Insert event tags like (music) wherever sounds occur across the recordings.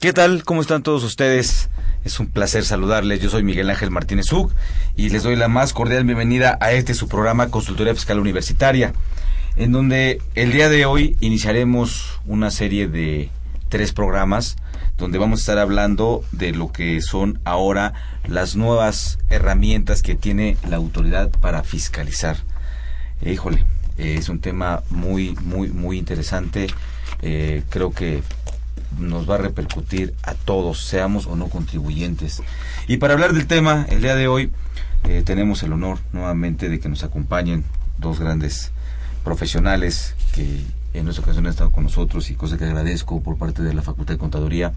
¿Qué tal? ¿Cómo están todos ustedes? Es un placer saludarles. Yo soy Miguel Ángel Martínez Ug y les doy la más cordial bienvenida a este su programa Consultoría Fiscal Universitaria, en donde el día de hoy iniciaremos una serie de tres programas donde vamos a estar hablando de lo que son ahora las nuevas herramientas que tiene la autoridad para fiscalizar. Híjole, es un tema muy, muy, muy interesante. Eh, creo que nos va a repercutir a todos, seamos o no contribuyentes. Y para hablar del tema, el día de hoy eh, tenemos el honor nuevamente de que nos acompañen dos grandes profesionales que en esta ocasión han estado con nosotros y cosa que agradezco por parte de la Facultad de Contaduría,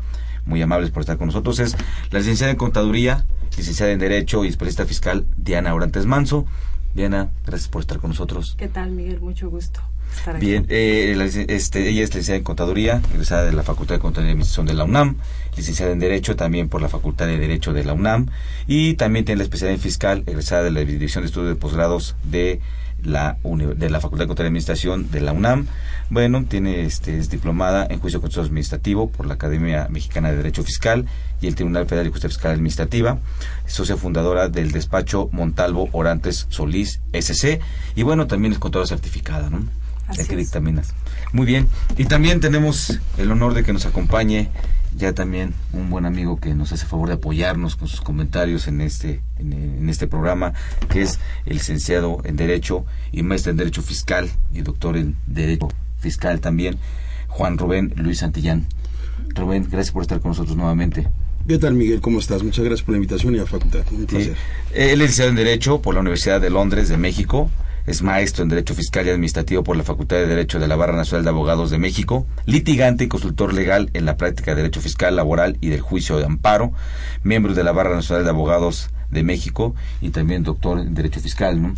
muy amables por estar con nosotros, es la licenciada en Contaduría, licenciada en Derecho y especialista fiscal Diana Orantes Manso. Diana, gracias por estar con nosotros. ¿Qué tal, Miguel? Mucho gusto. Bien, eh, este, ella es licenciada en Contaduría, egresada de la Facultad de Contaduría y Administración de la UNAM, licenciada en Derecho también por la Facultad de Derecho de la UNAM y también tiene la especialidad en Fiscal, egresada de la Dirección de Estudios de Posgrados de la, Facultad de Contaduría y Administración de la UNAM. Bueno, tiene este, es diplomada en Juicio Contencioso Administrativo por la Academia Mexicana de Derecho Fiscal y el Tribunal Federal de Justicia Fiscal Administrativa, socia fundadora del despacho Montalvo Orantes Solís SC y bueno, también es contadora certificada, ¿no? Así el que dictaminas. Muy bien. Y también tenemos el honor de que nos acompañe ya también un buen amigo que nos hace favor de apoyarnos con sus comentarios en este en, en este programa, que es el licenciado en Derecho y maestro en Derecho Fiscal y doctor en Derecho Fiscal también, Juan Rubén Luis Santillán. Rubén, gracias por estar con nosotros nuevamente. ¿Qué tal, Miguel? ¿Cómo estás? Muchas gracias por la invitación y a la facultad. Un Sí. placer. Él es licenciado en Derecho por la Universidad de Londres de México. Es maestro en Derecho Fiscal y Administrativo por la Facultad de Derecho de la Barra Nacional de Abogados de México. Litigante y consultor legal en la práctica de Derecho Fiscal, Laboral y del Juicio de Amparo. Miembro de la Barra Nacional de Abogados de México y también doctor en Derecho Fiscal, ¿no?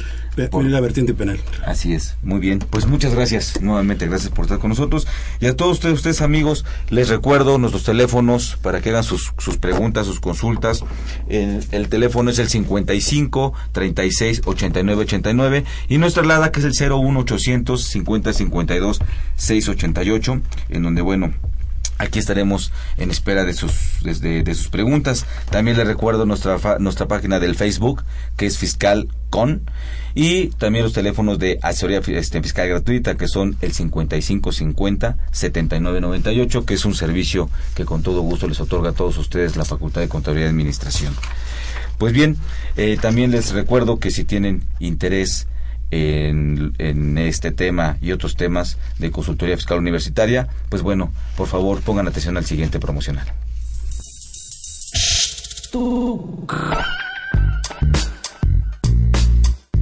Por- la vertiente penal. Así es, muy bien. Pues muchas gracias nuevamente, gracias por estar con nosotros. Y a todos ustedes, ustedes amigos, les recuerdo nuestros teléfonos para que hagan sus, sus preguntas, sus consultas. El, el teléfono es el 55 36 89 89 y nuestra alada que es el 01 800 50 52 688, en donde, bueno, Aquí estaremos en espera de sus, de sus preguntas. También les recuerdo nuestra, nuestra página del Facebook, que es Fiscal Con, y también los teléfonos de asesoría este, fiscal gratuita, que son el 5550-7998, que es un servicio que con todo gusto les otorga a todos ustedes la Facultad de Contaduría y Administración. Pues bien, eh, también les recuerdo que si tienen interés en, este tema y otros temas de consultoría fiscal universitaria, pues bueno, por favor pongan atención al siguiente promocional.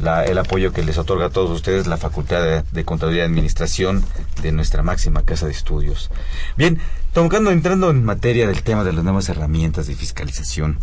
la- el apoyo que les otorga a todos ustedes la Facultad de, de Contaduría y Administración de nuestra máxima casa de estudios. Bien, tocando, entrando en materia del tema de las nuevas herramientas de fiscalización,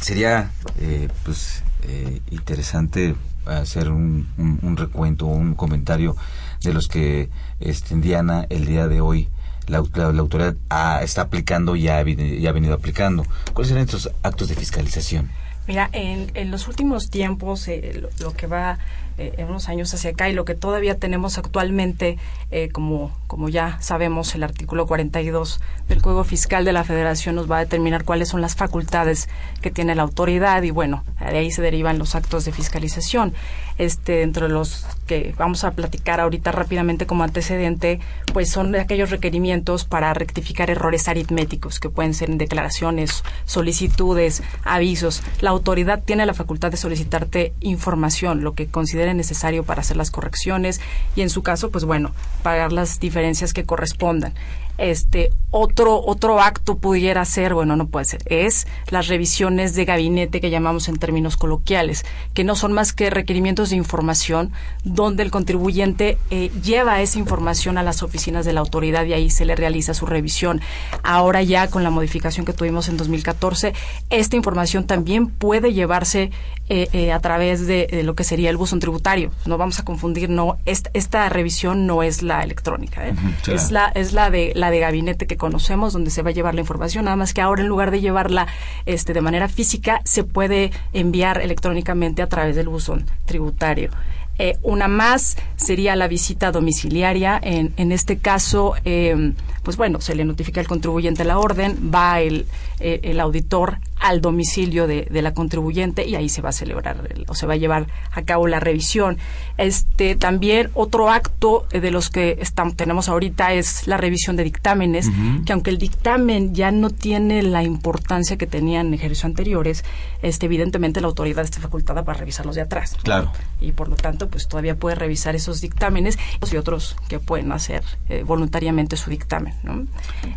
sería eh, pues eh, interesante hacer un, un- un recuento, un comentario de los que este, Diana el día de hoy la, autoridad ha- está aplicando y ha, y ha venido aplicando. ¿Cuáles serán estos actos de fiscalización? Mira, en, en los últimos tiempos, eh, lo, lo que va eh, unos años hacia acá y lo que todavía tenemos actualmente, eh, como, como ya sabemos, el artículo 42 del Código Fiscal de la Federación nos va a determinar cuáles son las facultades que tiene la autoridad y bueno, de ahí se derivan los actos de fiscalización. Este, dentro de los que vamos a platicar ahorita rápidamente como antecedente, pues son aquellos requerimientos para rectificar errores aritméticos que pueden ser en declaraciones, solicitudes, avisos. La autoridad tiene la facultad de solicitarte información, lo que necesario para hacer las correcciones y en su caso, pues bueno, pagar las diferencias que correspondan. Este otro otro acto pudiera ser, bueno, no puede ser, es las revisiones de gabinete que llamamos en términos coloquiales, que no son más que requerimientos de información donde el contribuyente eh, lleva esa información a las oficinas de la autoridad y ahí se le realiza su revisión. Ahora ya con la modificación que tuvimos en 2014, esta información también puede llevarse eh, eh, a través de, de lo que sería el buzón tributario. No vamos a confundir, no esta, esta revisión no es la electrónica, ¿eh? Claro. es la es la de la de gabinete que conocemos donde se va a llevar la información, nada más que ahora en lugar de llevarla este de manera física se puede enviar electrónicamente a través del buzón tributario. Eh, una más sería la visita domiciliaria. En, en este caso, eh, pues bueno, se le notifica al contribuyente la orden, va el, eh, el auditor al domicilio de, de la contribuyente y ahí se va a celebrar el- o se va a llevar a cabo la revisión. Este también otro acto eh, de los que estamos, tenemos ahorita es la revisión de dictámenes, que aunque el dictamen ya no tiene la importancia que tenían en ejercicios anteriores, este evidentemente la autoridad está facultada para revisar los de atrás. Claro. Y por lo tanto, pues todavía puede revisar esos dictámenes y otros que pueden hacer eh, voluntariamente su dictamen. ¿no?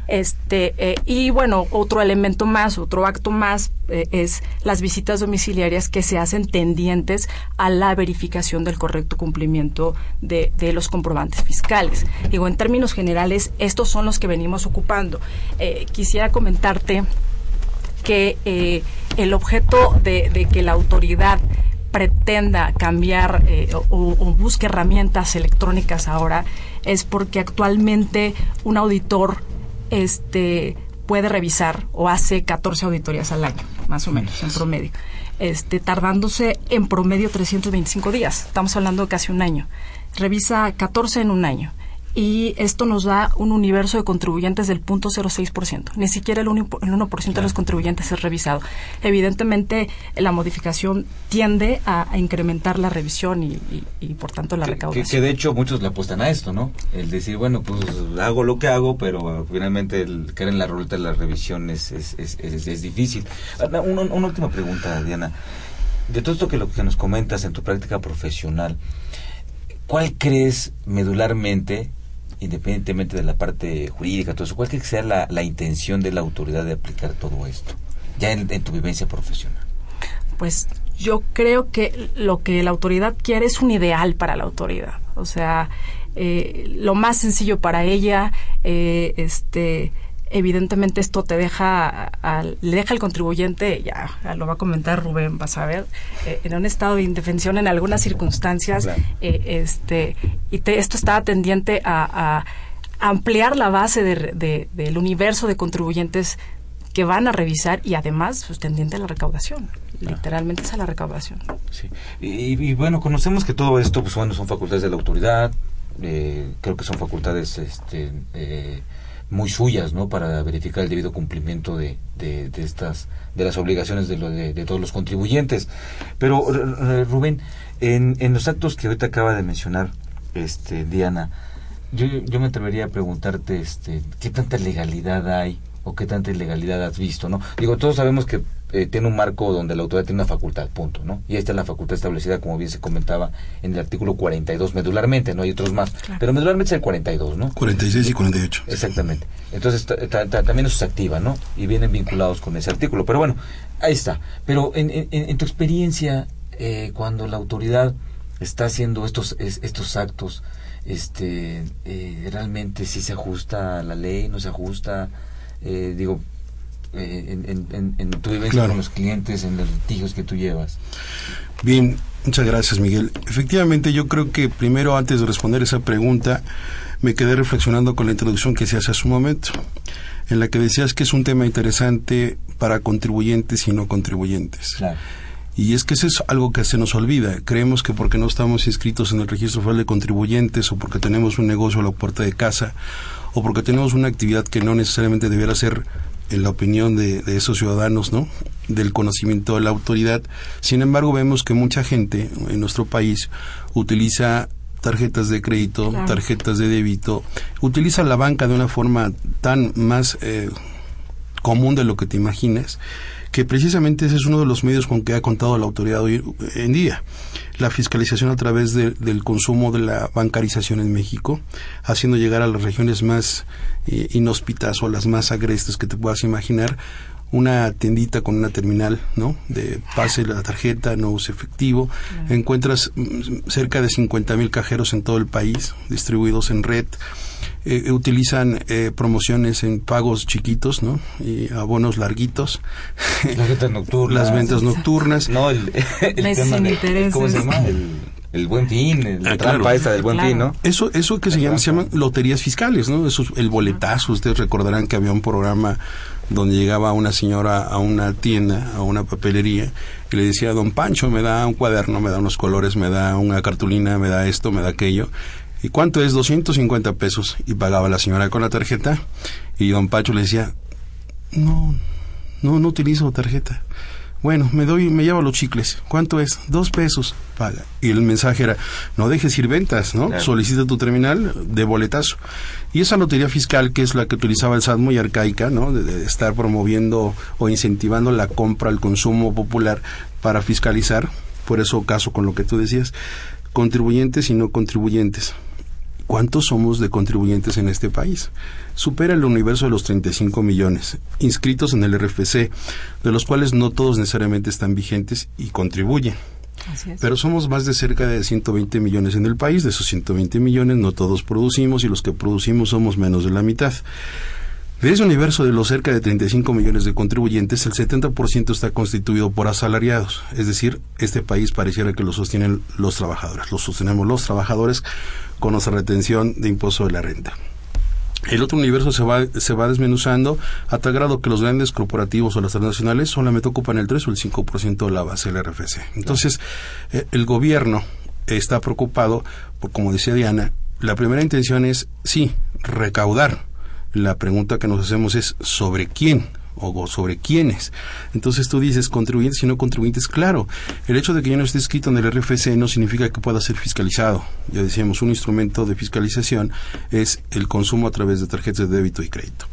Este, eh, y bueno, otro elemento más, otro acto más eh, es las visitas domiciliarias que se hacen tendientes a la verificación del correcto cumplimiento de, de los comprobantes fiscales. Digo, en términos generales, estos son los que venimos ocupando. Eh, quisiera comentarte que eh, el objeto de, que la autoridad pretenda cambiar o, o busque herramientas electrónicas ahora es porque actualmente un auditor este puede revisar o hace 14 auditorías al año, más o menos, en promedio, este, tardándose en promedio 325 días. Estamos hablando de casi un año. Revisa 14 en un año. Y esto nos da un universo de contribuyentes del 0.06%. Ni siquiera el 1%, el 1 de los contribuyentes es revisado. Evidentemente, la modificación tiende a, a incrementar la revisión y, y- y, por tanto, la recaudación. que de hecho muchos le apuestan a esto, ¿no? El decir, bueno, pues hago lo que hago, pero finalmente el caer en la ruleta de la revisión es, es, es, es- es difícil. Una, una- una última pregunta, Diana. De todo esto que lo que nos comentas en tu práctica profesional, ¿cuál crees medularmente, independientemente de la parte jurídica, todo eso, cuál que sea la, la intención de la autoridad de aplicar todo esto, ya en, en tu vivencia profesional? pues yo creo que lo que la autoridad quiere es un ideal para la autoridad. O sea, eh, lo más sencillo para ella, eh, este, evidentemente esto te deja, al- le deja al contribuyente, ya lo va a comentar Rubén, vas a ver, eh, en un estado de indefensión en algunas circunstancias, Claro. eh, este, y te- esto está tendiente a, a ampliar la base de de- del universo de contribuyentes que van a revisar y además pues, tendiente a la recaudación. Literalmente es a la recaudación. Sí. Y, y bueno, conocemos que todo esto pues, bueno, son facultades de la autoridad, eh, creo que son facultades este, eh, muy suyas, ¿no? Para verificar el debido cumplimiento de, de, estas, de las obligaciones de, lo, de, todos los contribuyentes. Pero, Rubén, en, en los actos que ahorita acaba de mencionar, este, Diana, yo, yo me atrevería a preguntarte, este, ¿qué tanta legalidad hay o qué tanta ilegalidad has visto, ¿no? Digo, todos sabemos que eh, tiene un marco donde la autoridad tiene una facultad, punto, ¿no? Y ahí está la facultad establecida, como bien se comentaba, en el artículo 42 medularmente, ¿no? Hay otros más, pero medularmente es el 42, ¿no? 46 y 48. Exactamente. Entonces también eso se activa, ¿no? Y vienen vinculados con ese artículo. Pero bueno, ahí está. Pero en, en, tu experiencia, eh, cuando la autoridad está haciendo estos, estos actos, este, eh, realmente si se ajusta a la ley, no se ajusta, eh, digo, eh, en, en, tu vivencia con los clientes, en los litigios que tú llevas. Bien, muchas gracias Miguel. Efectivamente yo creo que primero antes de responder esa pregunta me quedé reflexionando con la introducción que se hace hace un momento, en la que decías que es un tema interesante para contribuyentes y no contribuyentes. Y es que eso es algo que se nos olvida. Creemos que porque no estamos inscritos en el registro federal de contribuyentes o porque tenemos un negocio a la puerta de casa o porque tenemos una actividad que no necesariamente debiera ser en la opinión de, esos ciudadanos, ¿no? Del conocimiento de la autoridad. Sin embargo, vemos que mucha gente en nuestro país utiliza tarjetas de crédito, tarjetas de débito, utiliza la banca de una forma tan más eh, común de lo que te imaginas que precisamente ese es uno de los medios con que ha contado la autoridad hoy en día. La fiscalización a través del consumo de la bancarización en México, haciendo llegar a las regiones más eh, inhóspitas o las más agrestes que te puedas imaginar, una tiendita con una terminal, ¿no? De pase la tarjeta, no uso efectivo. Encuentras mm, cerca de 50 mil cajeros en todo el país, distribuidos en red. Eh, utilizan eh, promociones en pagos chiquitos, ¿no? Y abonos larguitos. Las ventas nocturnas. Las ventas nocturnas. No, el, (laughs) el ¿cómo se llama? (laughs) El, buen fin, la ah, trampa esta del buen fin, ¿no? Eso, eso que se llama, se llaman loterías fiscales, ¿no? Eso, el boletazo, ustedes recordarán que había un programa donde llegaba una señora a una tienda, a una papelería, y le decía, don Pancho, me da un cuaderno, me da unos colores, me da una cartulina, me da esto, me da aquello. ¿Y cuánto es? 250 pesos. Y pagaba la señora con la tarjeta. Y don Pacho le decía, no, no, no utilizo tarjeta. Bueno, me doy, me llevo los chicles. ¿Cuánto es? Dos pesos. Paga. Y el mensaje era, no dejes ir ventas, ¿no? Solicita tu terminal de boletazo. Y esa lotería fiscal, que es la que utilizaba el SAT muy arcaica, ¿no? de estar promoviendo o incentivando la compra, el consumo popular para fiscalizar, por eso caso con lo que tú decías, contribuyentes y no contribuyentes. ¿Cuántos somos de contribuyentes en este país? Supera el universo de los 35 millones inscritos en el RFC, de los cuales no todos necesariamente están vigentes y contribuyen. Pero somos más de cerca de 120 millones en el país. De esos 120 millones no todos producimos y los que producimos somos menos de la mitad. De ese universo de los cerca de 35 millones de contribuyentes, el 70% está constituido por asalariados. Es decir, este país pareciera que lo sostienen los trabajadores. Lo sostenemos los trabajadores con nuestra retención de impuesto de la renta. El otro universo se va, se va desmenuzando a tal grado que los grandes corporativos o las transnacionales solamente ocupan el 3 o el 5% de la base del RFC. Entonces, eh, el gobierno está preocupado, por, como decía Diana, la primera intención es, sí, recaudar. La pregunta que nos hacemos es, ¿sobre quién? O sobre quiénes. Entonces tú dices contribuyentes y no contribuyentes. Claro, el hecho de que yo no esté escrito en el RFC no significa que pueda ser fiscalizado. Ya decíamos, un instrumento de fiscalización es el consumo a través de tarjetas de débito y crédito.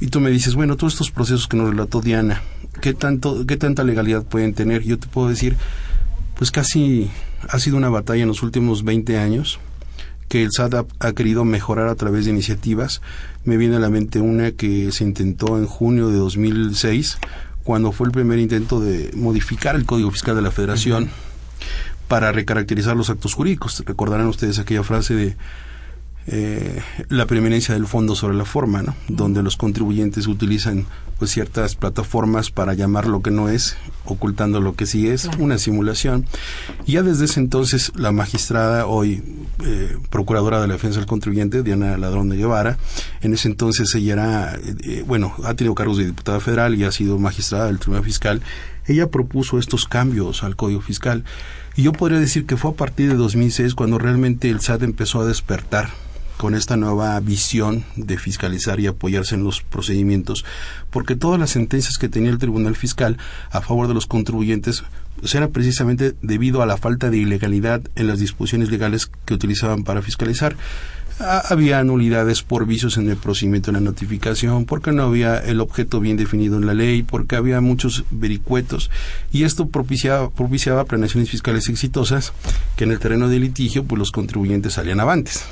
Y tú me dices, bueno, todos estos procesos que nos relató Diana, ¿qué, tanto, qué tanta legalidad pueden tener? Yo te puedo decir, pues casi ha sido una batalla en los últimos 20 años que el SAT ha, querido mejorar a través de iniciativas. Me viene a la mente una que se intentó en junio de 2006, cuando fue el primer intento de modificar el Código Fiscal de la Federación para recaracterizar los actos jurídicos. Recordarán ustedes aquella frase de eh, la preeminencia del fondo sobre la forma, ¿no? donde los contribuyentes utilizan pues ciertas plataformas para llamar lo que no es, ocultando lo que sí es, una simulación. Y ya desde ese entonces la magistrada, hoy eh, procuradora de la defensa del contribuyente, Diana Ladrón de Guevara, en ese entonces ella era, eh, bueno, ha tenido cargos de diputada federal y ha sido magistrada del Tribunal Fiscal, ella propuso estos cambios al Código Fiscal. Y yo podría decir que fue a partir de 2006 cuando realmente el SAT empezó a despertar con esta nueva visión de fiscalizar y apoyarse en los procedimientos, porque todas las sentencias que tenía el Tribunal Fiscal a favor de los contribuyentes pues, eran precisamente debido a la falta de ilegalidad en las disposiciones legales que utilizaban para fiscalizar. Ah, había nulidades por vicios en el procedimiento de la notificación, porque no había el objeto bien definido en la ley, porque había muchos vericuetos y esto propiciaba, propiciaba planeaciones fiscales exitosas que en el terreno de litigio pues los contribuyentes salían avantes.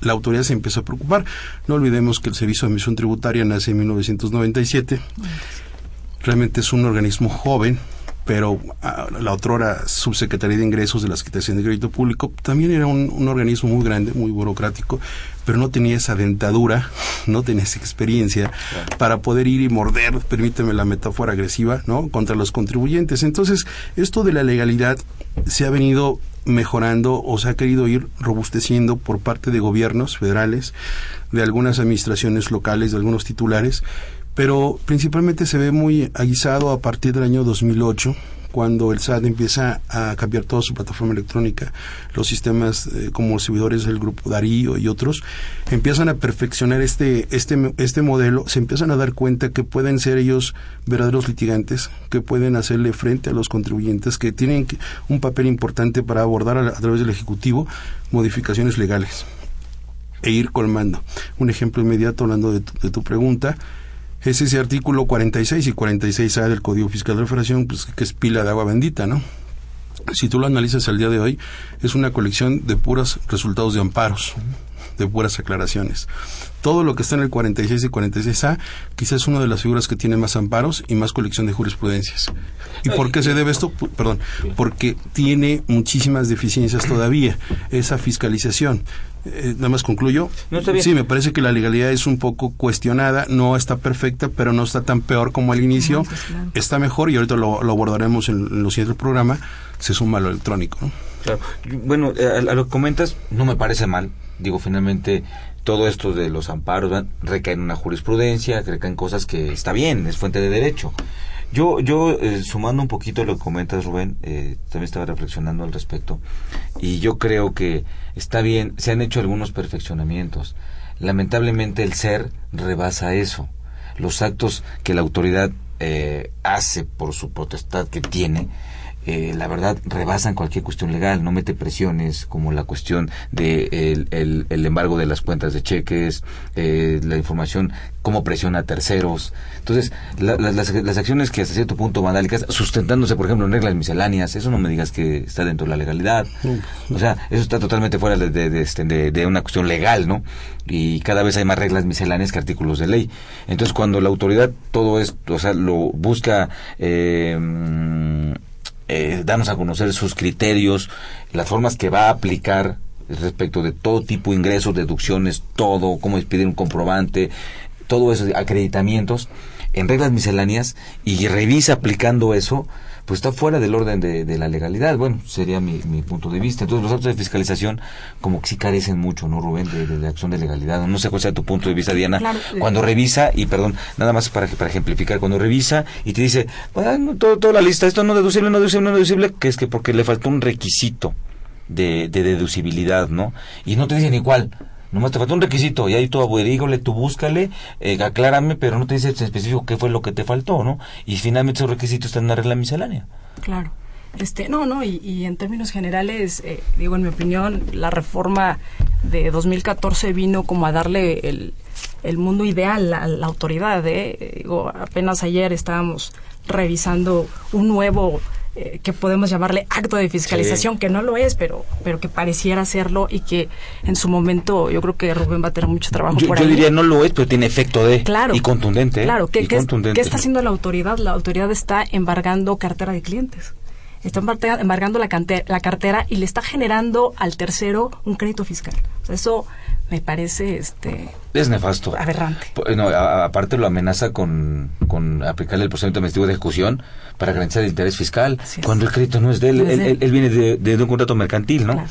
La autoridad se empezó a preocupar. No olvidemos que el Servicio de Admisión Tributaria nace en 1997. Realmente es un organismo joven, pero ah, la otrora Subsecretaría de Ingresos de la Secretaría de Crédito Público también era un, un, organismo muy grande, muy burocrático, pero no tenía esa dentadura, no tenía esa experiencia claro. para poder ir y morder, permíteme la metáfora agresiva, ¿no? contra los contribuyentes. Entonces, esto de la legalidad se ha venido mejorando o se ha querido ir robusteciendo por parte de gobiernos federales, de algunas administraciones locales, de algunos titulares, pero principalmente se ve muy aguisado a partir del año 2008 cuando el SAT empieza a cambiar toda su plataforma electrónica, los sistemas eh, como servidores del grupo Darío y otros, empiezan a perfeccionar este, este, este modelo, se empiezan a dar cuenta que pueden ser ellos verdaderos litigantes, que pueden hacerle frente a los contribuyentes, que tienen un papel importante para abordar a, a través del Ejecutivo modificaciones legales e ir colmando. Un ejemplo inmediato hablando de tu, de tu pregunta, es ese artículo 46 y 46A del Código Fiscal de la Federación, pues, que es pila de agua bendita, ¿no? Si tú lo analizas al día de hoy, es una colección de puros resultados de amparos, de puras aclaraciones. Todo lo que está en el 46 y 46A quizás es una de las figuras que tiene más amparos y más colección de jurisprudencias. ¿Y por qué se debe esto? Perdón, porque tiene muchísimas deficiencias todavía esa fiscalización. Eh, nada más concluyo. No sí, me parece que la legalidad es un poco cuestionada, no está perfecta, pero no está tan peor como al inicio. claro. Está mejor y ahorita lo, lo abordaremos en, en, los siguientes del programa. Se suma lo electrónico. ¿no? Claro. Bueno, a, a, lo que comentas, no me parece mal. Digo, finalmente, todo esto de los amparos recae en una jurisprudencia, recaen cosas que está bien, es fuente de derecho. Yo, yo eh, sumando un poquito lo que comentas, Rubén, eh, también estaba reflexionando al respecto, y yo creo que está bien, se han hecho algunos perfeccionamientos. Lamentablemente el ser rebasa eso. Los actos que la autoridad eh, hace por su potestad que tiene, eh, la verdad rebasan cualquier cuestión legal, no mete presiones como la cuestión de el, el, el embargo de las cuentas de cheques, eh, la información, cómo presiona a terceros. Entonces, la, la, las, las, acciones que hasta cierto punto vandálicas, sustentándose, por ejemplo, en reglas misceláneas, eso no me digas que está dentro de la legalidad. O sea, eso está totalmente fuera de, de, de, de, de una cuestión legal, ¿no? Y cada vez hay más reglas misceláneas que artículos de ley. Entonces, cuando la autoridad todo esto, o sea, lo busca... Eh, eh, darnos a conocer sus criterios, las formas que va a aplicar respecto de todo tipo de ingresos, deducciones, todo, cómo expedir un comprobante, todo eso, acreditamientos, en reglas misceláneas y revisa aplicando eso, pues está fuera del orden de, de la legalidad. Bueno, sería mi, mi, punto de vista. Entonces, los actos de fiscalización, como que sí carecen mucho, ¿no, Rubén? De, de, de acción de legalidad. No sé cuál sea tu punto de vista, Diana. Claro. Cuando revisa, y perdón, nada más para, para ejemplificar, cuando revisa y te dice, bueno, todo, toda la lista, esto no deducible, no deducible, no deducible, que es que porque le faltó un requisito de, de deducibilidad, ¿no? Y no te dice ni cuál. Nomás te falta un requisito y ahí tú averígale, tú búscale, eh, aclárame, pero no te dice en específico qué fue lo que te faltó, ¿no? Y finalmente esos requisitos están en una regla miscelánea. Claro. Este, no, no, y, y en términos generales, eh, digo, en mi opinión, la reforma de 2014 vino como a darle el, el mundo ideal a la autoridad. ¿eh? Digo, apenas ayer estábamos revisando un nuevo eh, que podemos llamarle acto de fiscalización, sí. que no lo es, pero, pero que pareciera serlo y que en su momento yo creo que Rubén va a tener mucho trabajo yo, por yo ahí. diría no lo es, pero tiene efecto de claro, y contundente. Claro, ¿qué, ¿qué. ¿qué está haciendo la autoridad? La autoridad está embargando cartera de clientes. Está embargando la, la cartera y le está generando al tercero un crédito fiscal. O sea, eso me parece este es nefasto aberrante no, a, aparte lo amenaza con, con aplicarle el procedimiento administrativo de ejecución para garantizar el interés fiscal, cuando el crédito no es de él, él, él, viene de, de, un contrato mercantil, ¿no?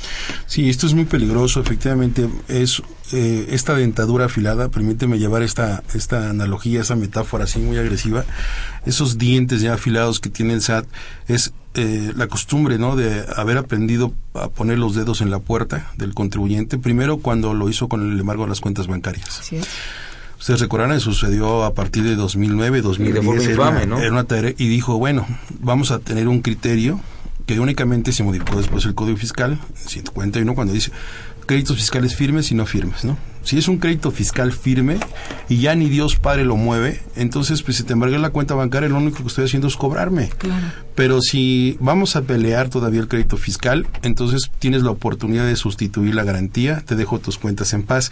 Sí, esto es muy peligroso, efectivamente, es eh, esta dentadura afilada, permíteme llevar esta, esta analogía, esa metáfora así muy agresiva, esos dientes ya afilados que tiene el SAT, es eh, la costumbre, ¿no? De haber aprendido a poner los dedos en la puerta del contribuyente, primero cuando lo hizo con el embargo de las cuentas bancarias. Sí. Ustedes recordarán, sucedió a partir de 2009, 2010, infame, era, ¿no? era una tarea, y dijo, bueno, vamos a tener un criterio que únicamente se modificó después el Código Fiscal, 141, cuando dice créditos fiscales firmes y no firmes, ¿no? Si es un crédito fiscal firme y ya ni Dios Padre lo mueve, entonces pues si te embargué la cuenta bancaria, lo único que estoy haciendo es cobrarme. Claro. Pero si vamos a pelear todavía el crédito fiscal, entonces tienes la oportunidad de sustituir la garantía, te dejo tus cuentas en paz.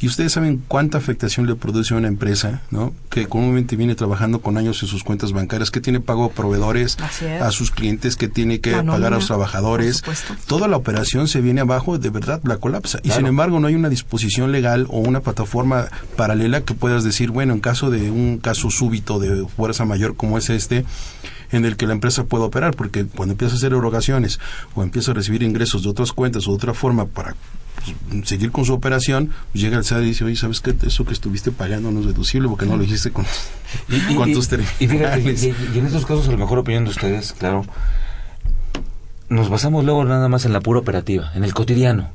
Y ustedes saben cuánta afectación le produce a una empresa, ¿no? Que comúnmente viene trabajando con años en sus cuentas bancarias, que tiene pago a proveedores, a sus clientes, que tiene que pagar a los trabajadores. Toda la operación se viene abajo, de verdad la colapsa. Y sin embargo no hay una disposición legal o una plataforma paralela que puedas decir, bueno, en caso de un caso súbito de fuerza mayor como es este, en el que la empresa pueda operar, porque cuando empieza a hacer erogaciones o empieza a recibir ingresos de otras cuentas o de otra forma para pues, seguir con su operación, pues llega el SAT y dice, oye, ¿sabes qué? Eso que estuviste pagando no es deducible porque no lo hiciste con, (laughs) Y, con y- tus y fíjate, y- y en estos casos, a lo mejor opinión de ustedes, claro, nos basamos luego nada más en la pura operativa, en el cotidiano.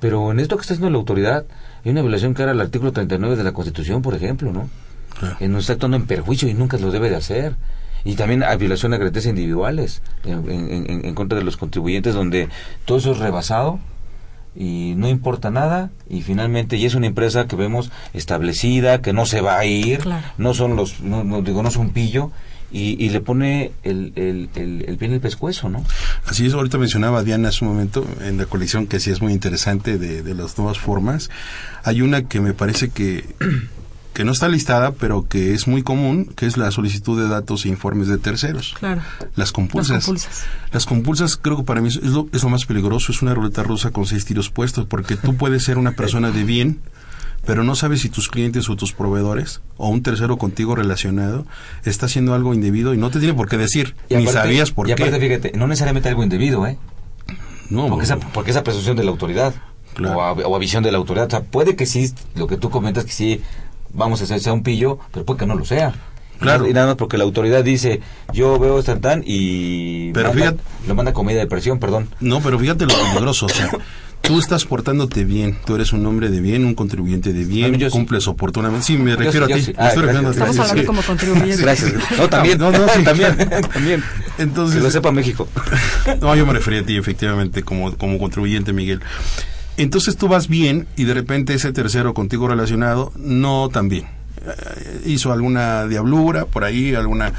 Pero en esto que está haciendo la autoridad, hay una violación clara al artículo 39 de la Constitución, por ejemplo, ¿no? Claro. En no está actuando en perjuicio y nunca lo debe de hacer. Y también hay violación a garantías individuales en, en- en- en contra de los contribuyentes, donde todo eso es rebasado y no importa nada y finalmente y es una empresa que vemos establecida que no se va a ir Claro. no son los no, no digo no son pillo y, y le pone el, el, el, el pie en el pescuezo no Así es, ahorita mencionaba Diana hace un momento en la colección que sí es muy interesante de, de las nuevas formas. Hay una que me parece que, (clears throat) que no está listada, pero que es muy común, que es la solicitud de datos e informes de terceros. Claro. Las compulsas. Las compulsas. Las compulsas creo que para mí es lo, es lo más peligroso, es una ruleta rusa con seis tiros puestos, porque tú puedes ser una persona de bien, pero no sabes si tus clientes o tus proveedores o un tercero contigo relacionado está haciendo algo indebido y no te tiene por qué decir, y ni aparte- sabías por y qué. aparte fíjate no necesariamente algo indebido eh no, porque esa porque esa presunción de la autoridad Claro. o, a, o a visión de la autoridad o sea puede que sí lo que tú comentas que sí vamos a hacer sea un pillo pero puede que no lo sea Claro. y nada más porque la autoridad dice yo veo tan tan y Pero manda- fíjate- lo manda con medida de presión perdón No, pero fíjate lo peligroso, o sea, tú estás portándote bien, tú eres un hombre de bien, un contribuyente de bien, no, yo sí. cumples oportunamente. Sí, me Yo refiero a ti. sí. Ah, estoy gracias. refiriendo a ti. Estamos hablando sí. como contribuyentes. gracias no también No, no, sí. (laughs) también también Entonces, que lo sepa México (laughs) No, yo me refería a ti, efectivamente, como, como contribuyente, Miguel. Entonces tú vas bien y de repente ese tercero contigo relacionado no tan bien. Eh, hizo alguna diablura por ahí, alguna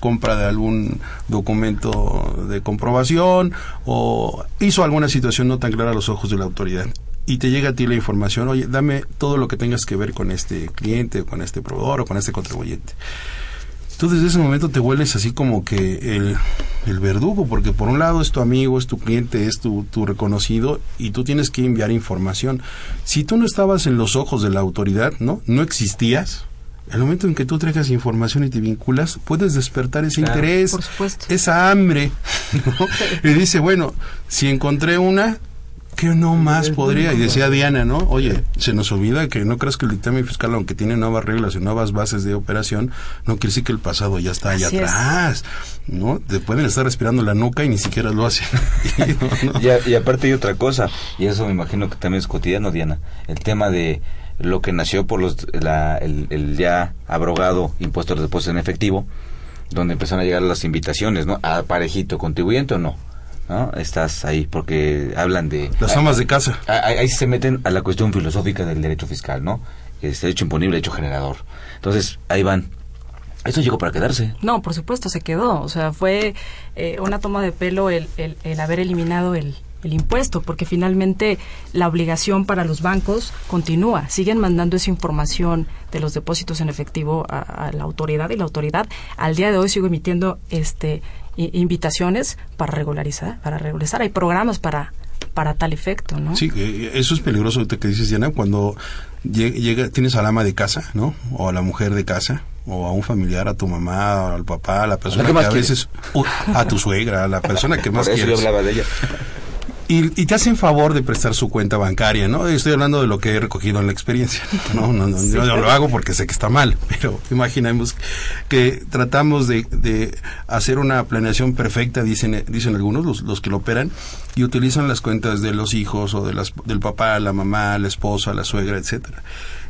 compra de algún documento de comprobación o hizo alguna situación no tan clara a los ojos de la autoridad. Y te llega a ti la información, oye, dame todo lo que tengas que ver con este cliente, con este proveedor o con este contribuyente. Tú desde ese momento te vuelves así como que el, el verdugo, porque por un lado es tu amigo, es tu cliente, es tu, tu reconocido y tú tienes que enviar información. Si tú no estabas en los ojos de la autoridad, ¿no? No existías. El momento en que tú traigas información y te vinculas, puedes despertar ese Claro. interés, Por supuesto. esa hambre. (laughs) ¿no? Y dice, bueno, si encontré una, ¿qué no más podría? Y decía Diana, ¿no? Oye, se nos olvida que no creas que el dictamen fiscal, aunque tiene nuevas reglas y nuevas bases de operación, no quiere decir que el pasado ya está allá Así es. atrás, ¿no? Te pueden estar respirando la nuca y ni siquiera lo hacen. (laughs) ¿no? Y, a- y aparte hay otra cosa, y eso me imagino que también es cotidiano, Diana, el tema de lo que nació por los, la- el, el ya abrogado impuesto a los depósitos en efectivo, donde empezaron a llegar las invitaciones, ¿no? A parejito, contribuyente o no, ¿no? Estás ahí porque hablan de... Las amas de casa. Ahí, ahí se meten a la cuestión filosófica del derecho fiscal, ¿no? Es derecho imponible, derecho generador. Entonces, ahí van. Esto llegó para quedarse. No, por supuesto, se quedó. O sea, fue eh, una toma de pelo el, el, el haber eliminado el, el impuesto, porque finalmente la obligación para los bancos continúa. Siguen mandando esa información de los depósitos en efectivo a, a la autoridad y la autoridad al día de hoy sigue emitiendo este invitaciones para regularizar, para regularizar. Hay programas para para tal efecto, ¿no? Sí, eso es peligroso ahorita que dices, Diana, cuando lle- llega, tienes al ama de casa, ¿no? O a la mujer de casa, o a un familiar, a tu mamá, al papá, a la persona que que, más a quieres. veces, a tu suegra, a la persona que (laughs) más Por eso yo quieres. hablaba de ella. Y, y te hacen favor de prestar su cuenta bancaria, ¿no? Estoy hablando de lo que he recogido en la experiencia. (laughs) No, no, no, yo no lo hago porque sé que está mal, (laughs) pero imaginemos que tratamos de, de hacer una planeación perfecta, dicen, dicen algunos, los, los que lo operan, y utilizan las cuentas de los hijos o de las, del papá, la mamá, la esposa, la suegra, etcétera.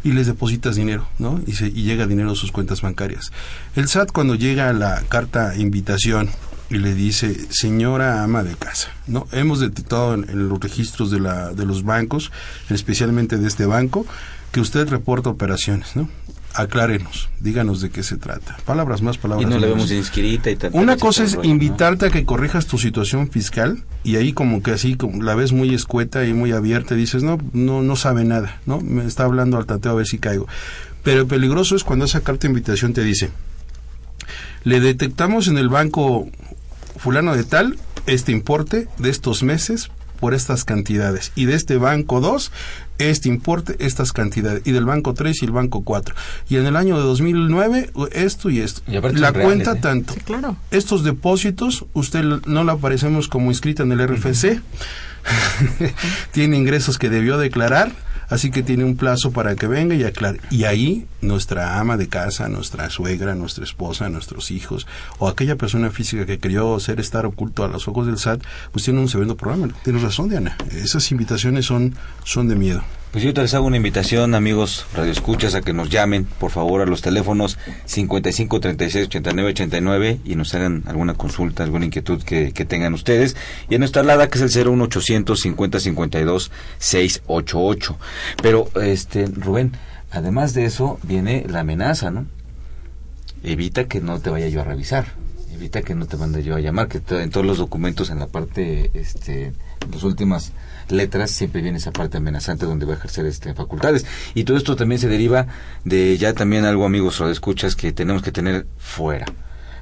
Y les depositas dinero, ¿no? Y, se, y llega dinero a sus cuentas bancarias. El SAT cuando llega la carta invitación y le dice, señora ama de casa, ¿no? Hemos detectado en, en los registros de, la, de los bancos, especialmente de este banco, que usted reporta operaciones, ¿no? Aclárenos, díganos de qué se trata. Palabras más, Y palabras no la menos. vemos inscrita y tal. Una cosa es invitarte a que corrijas tu situación fiscal y ahí como que así como la ves muy escueta y muy abierta y dices, no, no, no sabe nada, ¿no? Me está hablando al tateo a ver si caigo. Pero peligroso es cuando esa carta de invitación te dice, le detectamos en el banco fulano de tal este importe de estos meses por estas cantidades y de este banco 2 este importe estas cantidades y del banco 3 y el banco 4 y en el año de 2009 esto y esto. Y la reales, cuenta ¿eh? tanto. Claro. estos depósitos usted no la aparecemos como inscrita en el RFC (laughs) tiene ingresos que debió declarar así que tiene un plazo para que venga y aclare. Y ahí nuestra ama de casa nuestra suegra nuestra esposa nuestros hijos o aquella persona física que creyó ser estar oculto a los ojos del SAT pues tiene un severo problema tienes razón Diana. Esas invitaciones son son de miedo Pues yo te les hago una invitación, amigos radioescuchas, a que nos llamen, por favor, a los teléfonos 55 36 89 89 y nos hagan alguna consulta, alguna inquietud que, tengan ustedes. Y en nuestra alada, que es el 01800 50 52 688. Pero, este, Rubén, además de eso, viene la amenaza, ¿no? Evita que no te vaya yo a revisar. Evita que no te mande yo a llamar, que en todos los documentos, en la parte, este, las últimas letras, siempre viene esa parte amenazante donde va a ejercer este, facultades. Y todo esto también se deriva de ya también algo, amigos, o escuchas que tenemos que tener fuera.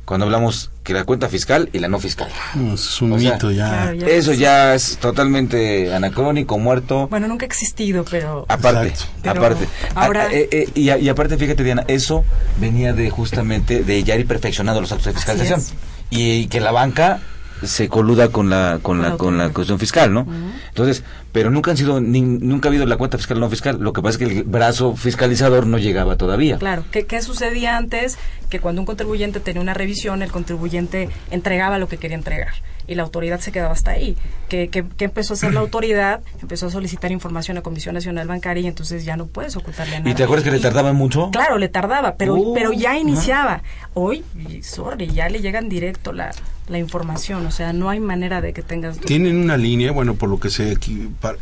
Cuando hablamos que la cuenta fiscal y la no fiscal. No, eso es un O sea, mito ya Claro, ya Eso ya es totalmente anacrónico, muerto. Bueno, nunca ha existido, pero... Aparte. Pero aparte. ahora- Ah, eh, eh, y, a- y aparte, fíjate, Diana, eso venía de justamente de ya ir perfeccionando los actos de fiscalización. y que la banca se coluda con la con la con la cuestión fiscal, ¿no? Entonces, pero nunca han sido ni- nunca ha habido la cuenta fiscal no fiscal, lo que pasa es que el brazo fiscalizador no llegaba todavía. Claro, ¿qué, ¿qué sucedía antes? Que cuando un contribuyente tenía una revisión, el contribuyente entregaba lo que quería entregar y la autoridad se quedaba hasta ahí. ¿Qué, qué, qué empezó a hacer la (clears throat) autoridad? Empezó a solicitar información a Comisión Nacional Bancaria y entonces ya no puedes ocultarle nada. ¿Y te acuerdas que le tardaba mucho? Claro, le tardaba, pero, Uh, pero ya ajá. iniciaba. Hoy, sorry, ya le llegan directo la, la información, o sea, no hay manera de que tengas... tienen una línea, bueno, por lo que sé aquí, par-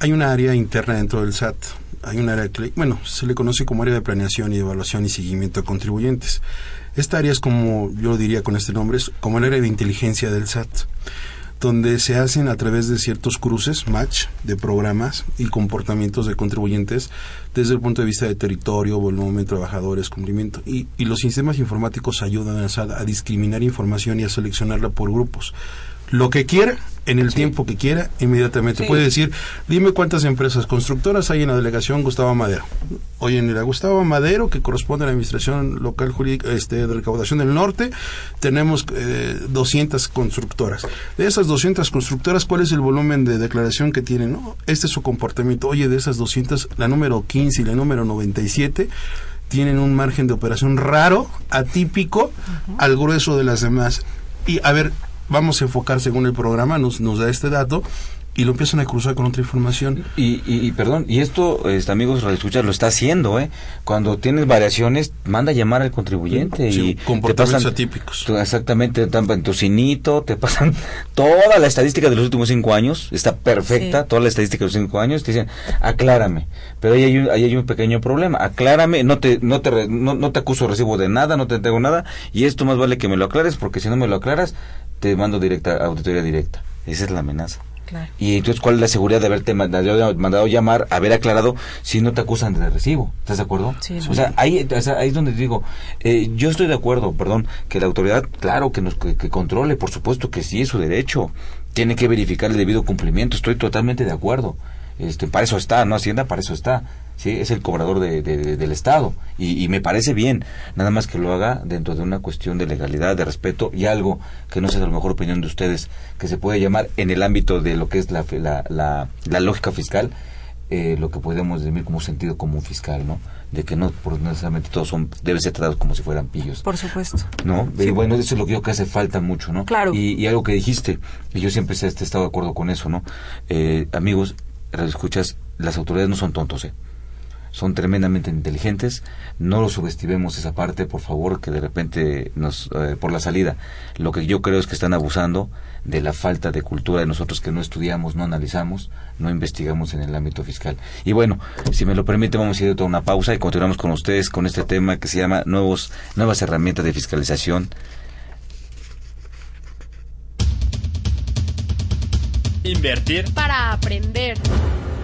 hay una área interna dentro del SAT, hay un área bueno, se le conoce como área de planeación y evaluación y seguimiento a contribuyentes. Esta área es como, yo diría con este nombre, es como el área de inteligencia del SAT, donde se hacen a través de ciertos cruces, match, de programas y comportamientos de contribuyentes desde el punto de vista de territorio, volumen, trabajadores, cumplimiento. Y, y los sistemas informáticos ayudan al SAT a discriminar información y a seleccionarla por grupos. Lo que quiera, en el tiempo que quiera, inmediatamente. Sí. Puede decir, dime cuántas empresas constructoras hay en la delegación Gustavo Madero. Oye, en la Gustavo Madero, que corresponde a la Administración Local Jurídica este, de Recaudación del Norte, tenemos eh, 200 constructoras. De esas 200 constructoras, ¿cuál es el volumen de declaración que tienen? No, este es su comportamiento. Oye, de esas 200, la número 15 y la número 97 tienen un margen de operación raro, atípico, al grueso de las demás. Y a ver, vamos a enfocar según el programa, nos, nos da este dato y lo empiezan a cruzar con otra información. Y, y, y perdón, y esto, este, amigos radioescuchas, lo está haciendo, ¿eh? Cuando tienes variaciones, manda a llamar al contribuyente Sí, y comportamientos te pasan atípicos. tu- exactamente, te dan tu cinito, te pasan (laughs) toda la estadística de los últimos cinco años, está perfecta, Sí. toda la estadística de los cinco años, te dicen, aclárame, pero ahí hay un, ahí hay un pequeño problema, aclárame, no te, no te, re- no, no te acuso recibo de nada, no te entrego nada, y esto más vale que me lo aclares, porque si no me lo aclaras, te mando directa, auditoría directa. Esa es la amenaza. Claro. Y entonces, ¿cuál es la seguridad de haberte mandado, mandado llamar, haber aclarado, si no te acusan de recibo? ¿Estás de acuerdo? Sí. O sea, ahí, o sea, ahí es donde digo, eh, yo estoy de acuerdo, perdón, que la autoridad, claro, que nos que, que controle, por supuesto que sí es su derecho, tiene que verificar el debido cumplimiento, estoy totalmente de acuerdo. Este, para eso está, ¿no? Hacienda para eso está. ¿sí? Es el cobrador de, de- del Estado. Y, y me parece bien, nada más que lo haga dentro de una cuestión de legalidad, de respeto y algo que no sé, a lo mejor opinión de ustedes, que se puede llamar en el ámbito de lo que es la, la, la, la lógica fiscal, eh, lo que podemos decir como sentido común fiscal, ¿no? De que no por necesariamente todos son, deben ser tratados como si fueran pillos. Por supuesto. ¿no? Y bueno, eso es lo que yo creo que hace falta mucho, ¿no? Claro. Y, y algo que dijiste, y yo siempre he este, he estado de acuerdo con eso, ¿no? Eh, amigos, escuchas, las autoridades no son tontos, ¿eh? Son tremendamente inteligentes, no lo subestimemos esa parte, por favor, que de repente nos, eh, por la salida, lo que yo creo es que están abusando de la falta de cultura de nosotros que no estudiamos, no analizamos, no investigamos en el ámbito fiscal. Y bueno, si me lo permite, vamos a ir a una pausa y continuamos con ustedes con este tema que se llama nuevos, nuevas herramientas de fiscalización Invertir. Para aprender.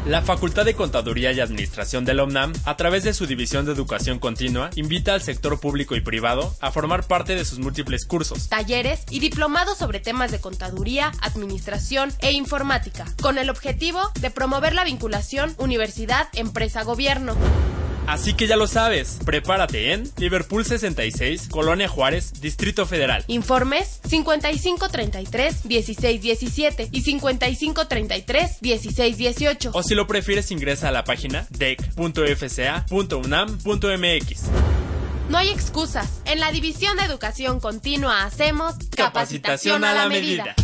La Facultad de Contaduría y Administración de la UNAM, a través de su División de Educación Continua, invita al sector público y privado a formar parte de sus múltiples cursos. talleres y diplomados sobre temas de contaduría, administración e informática, con el objetivo de promover la vinculación universidad-empresa-gobierno. Así que ya lo sabes, prepárate en Liverpool 66, Colonia Juárez, Distrito Federal. Informes 5533-1617 y 5533-1618. O si lo prefieres ingresa a la página dec.fca.unam.mx. No hay excusas. En la División de Educación Continua hacemos Capacitación a la medida.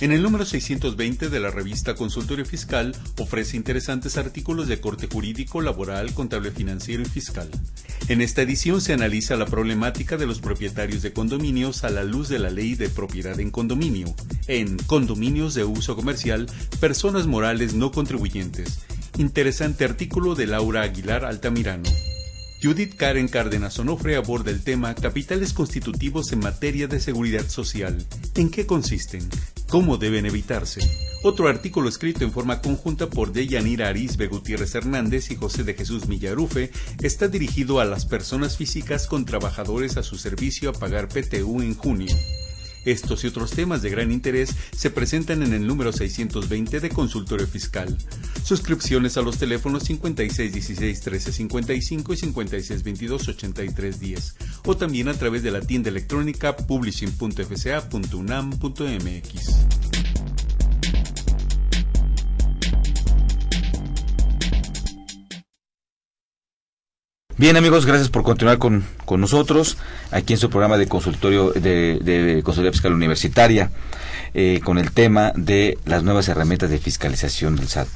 En el número 620 de la revista Consultorio Fiscal ofrece interesantes artículos de corte jurídico, laboral, contable financiero y fiscal. En esta edición se analiza la problemática de los propietarios de condominios a la luz de la ley de propiedad en condominio, en Condominios de Uso Comercial, Personas Morales No Contribuyentes. Interesante artículo de Laura Aguilar Altamirano. Judith Karen Cárdenas Onofre aborda el tema Capitales constitutivos en materia de seguridad social. ¿En qué consisten? ¿Cómo deben evitarse? Otro artículo escrito en forma conjunta por Deyanira Arisbe Gutiérrez Hernández y José de Jesús Millarufe está dirigido a las personas físicas con trabajadores a su servicio a pagar PTU en junio. Estos y otros temas de gran interés se presentan en el número 620 de Consultorio Fiscal. Suscripciones a los teléfonos 5616-1355 y 5622-8310 o también a través de la tienda electrónica publishing.fca.unam.mx. Bien amigos, gracias por continuar con, con nosotros aquí en su programa de consultorio de, de consultoría fiscal universitaria eh, con el tema de las nuevas herramientas de fiscalización del SAT.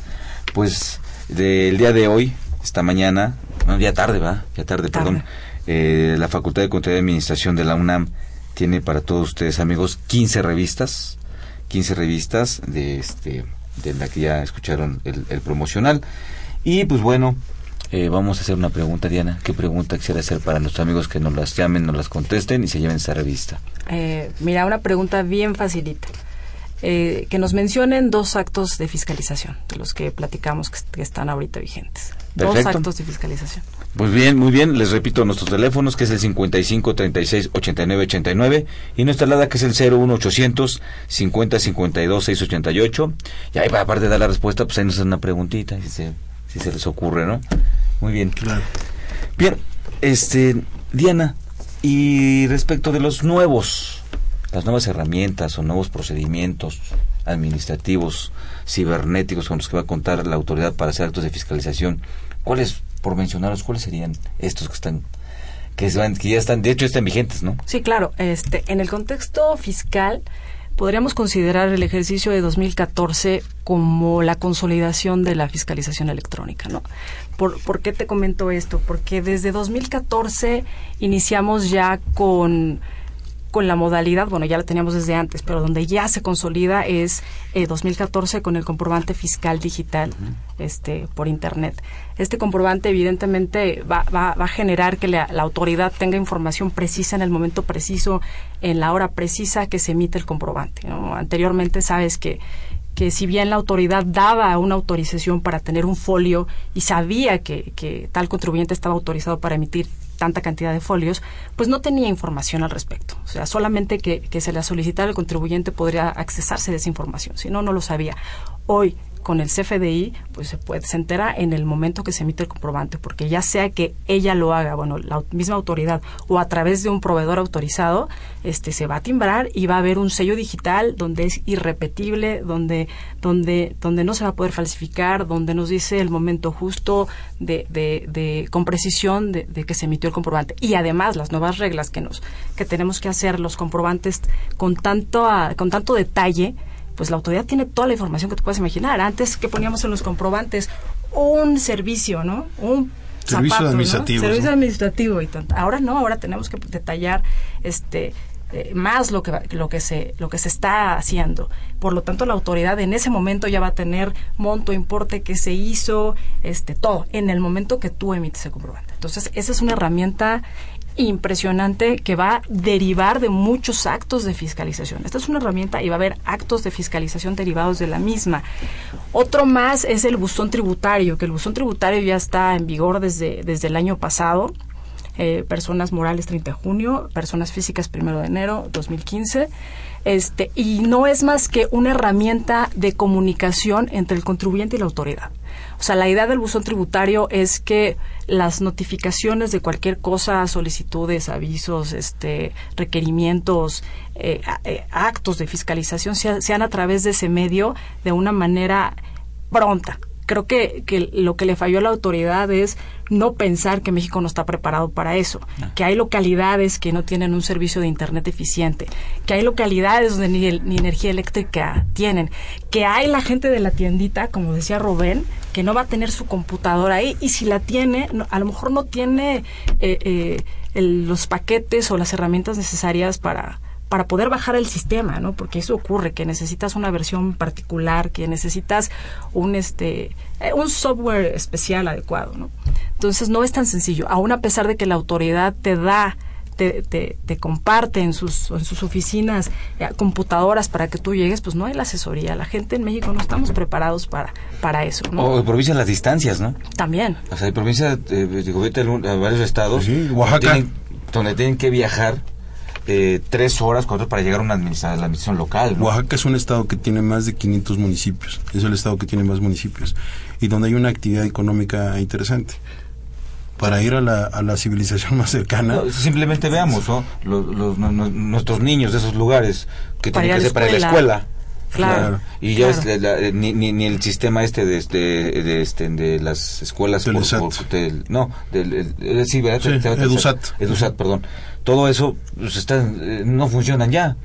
Pues del día de hoy, esta mañana, no, ya tarde, va, ya tarde, perdón, eh, la Facultad de Contaduría y Administración de la UNAM tiene para todos ustedes amigos 15 revistas, 15 revistas de este de la que ya escucharon el, el promocional. Y pues bueno eh, vamos a hacer una pregunta, Diana. ¿Qué pregunta quisiera hacer para nuestros amigos que nos las llamen, nos las contesten y se lleven esa revista? Eh, mira, una pregunta bien facilita. Eh, que nos mencionen dos actos de fiscalización, de los que platicamos que, que están ahorita vigentes. Dos actos de fiscalización. Pues bien, muy bien. Les repito nuestros teléfonos, que es el 55 36 89 89 y nuestra alada, que es el 01800 50 52 688. Y ahí, aparte de dar la respuesta, pues ahí nos hacen una preguntita, si se, si se les ocurre, ¿no? Muy bien. Claro. Bien, este, Diana, y respecto de los nuevos, las nuevas herramientas o nuevos procedimientos administrativos, cibernéticos con los que va a contar la autoridad para hacer actos de fiscalización, ¿cuáles, por mencionarlos, cuáles serían estos que están, que, se van- que ya están, de hecho están vigentes, ¿no? Sí, claro. Este, en el contexto fiscal, podríamos considerar el ejercicio de 2014 como la consolidación de la fiscalización electrónica, ¿no? ¿Por, por qué te comento esto? Porque desde 2014 iniciamos ya con con la modalidad, bueno, ya la teníamos desde antes, pero donde ya se consolida es eh, 2014 con el comprobante fiscal digital este, por Internet. Este comprobante evidentemente va, va, va a generar que la, la autoridad tenga información precisa en el momento preciso, en la hora precisa que se emite el comprobante. ¿no? Anteriormente sabes que que si bien la autoridad daba una autorización para tener un folio y sabía que, que tal contribuyente estaba autorizado para emitir tanta cantidad de folios, pues no tenía información al respecto. O sea, solamente que, que se la solicitara el contribuyente podría accesarse de esa información, si no, no lo sabía. Hoy, con el CFDI, pues se puede, se entera en el momento que se emite el comprobante, porque ya sea que ella lo haga, bueno, la misma autoridad, o a través de un proveedor autorizado, este se va a timbrar y va a haber un sello digital donde es irrepetible, donde, donde, donde no se va a poder falsificar, donde nos dice el momento justo de, de, de con precisión de, de que se emitió el comprobante. Y además las nuevas reglas que nos, que tenemos que hacer los comprobantes con tanto, a- con tanto detalle, pues la autoridad tiene toda la información que te puedes imaginar. Antes que poníamos en los comprobantes un servicio, ¿no? Un Servicio zapato, ¿no? administrativo, Servicio ¿no? administrativo y tanto. Ahora no, ahora tenemos que detallar este eh, más lo que lo que se lo que se está haciendo. Por lo tanto, la autoridad en ese momento ya va a tener monto, importe que se hizo, este todo en el momento que tú emites el comprobante. Entonces, esa es una herramienta impresionante que va a derivar de muchos actos de fiscalización. Esta es una herramienta y va a haber actos de fiscalización derivados de la misma. Otro más es el buzón tributario, que el buzón tributario ya está en vigor desde, desde el año pasado. Eh, personas morales 30 de junio, personas físicas 1 de enero 2015. Este, y no es más que una herramienta de comunicación entre el contribuyente y la autoridad. O sea, la idea del buzón tributario es que las notificaciones de cualquier cosa, solicitudes, avisos, este, requerimientos, eh, eh, actos de fiscalización sea- sean a través de ese medio de una manera pronta. Creo que, que lo que le falló a la autoridad es no pensar que México no está preparado para eso, que hay localidades que no tienen un servicio de Internet eficiente, que hay localidades donde ni, el- ni energía eléctrica tienen, que hay la gente de la tiendita, como decía Rubén, que no va a tener su computadora ahí. Y si la tiene, no- a lo mejor no tiene eh, eh, el- los paquetes o las herramientas necesarias para para poder bajar el sistema, ¿no? Porque eso ocurre, que necesitas una versión particular, que necesitas un este eh, un software especial adecuado, ¿no? Entonces no es tan sencillo, aún a pesar de que la autoridad te da te, te, te comparte en sus, en sus oficinas eh, computadoras para que tú llegues, pues no hay la asesoría. La gente en México no estamos preparados para, para eso, ¿no? O provincias las distancias, ¿no? También. O sea, hay provincias, eh, digo, vete a varios estados. Oaxaca. Donde tienen, donde tienen que viajar eh, tres horas, cuatro para llegar a una administra- a la administración local. ¿no? Oaxaca es un estado que tiene más de 500 municipios. Es el estado que tiene más municipios. Y donde hay una actividad económica interesante. Para ir a la, a la civilización (laughs) más cercana. No, simplemente veamos, ¿no? Los, los- no- no- nuestros niños de esos lugares que Para tienen que la para la escuela. escuela. Claro, Y ya claro. ves, la- la- ni, ni, ni el sistema este de, este, de, este, de las escuelas... por- Telesat. por- del- no, del, el- el- sí, ¿verdad? Sí. Edusat. Edusat, perdón. Todo eso pues, están, eh, no funcionan ya.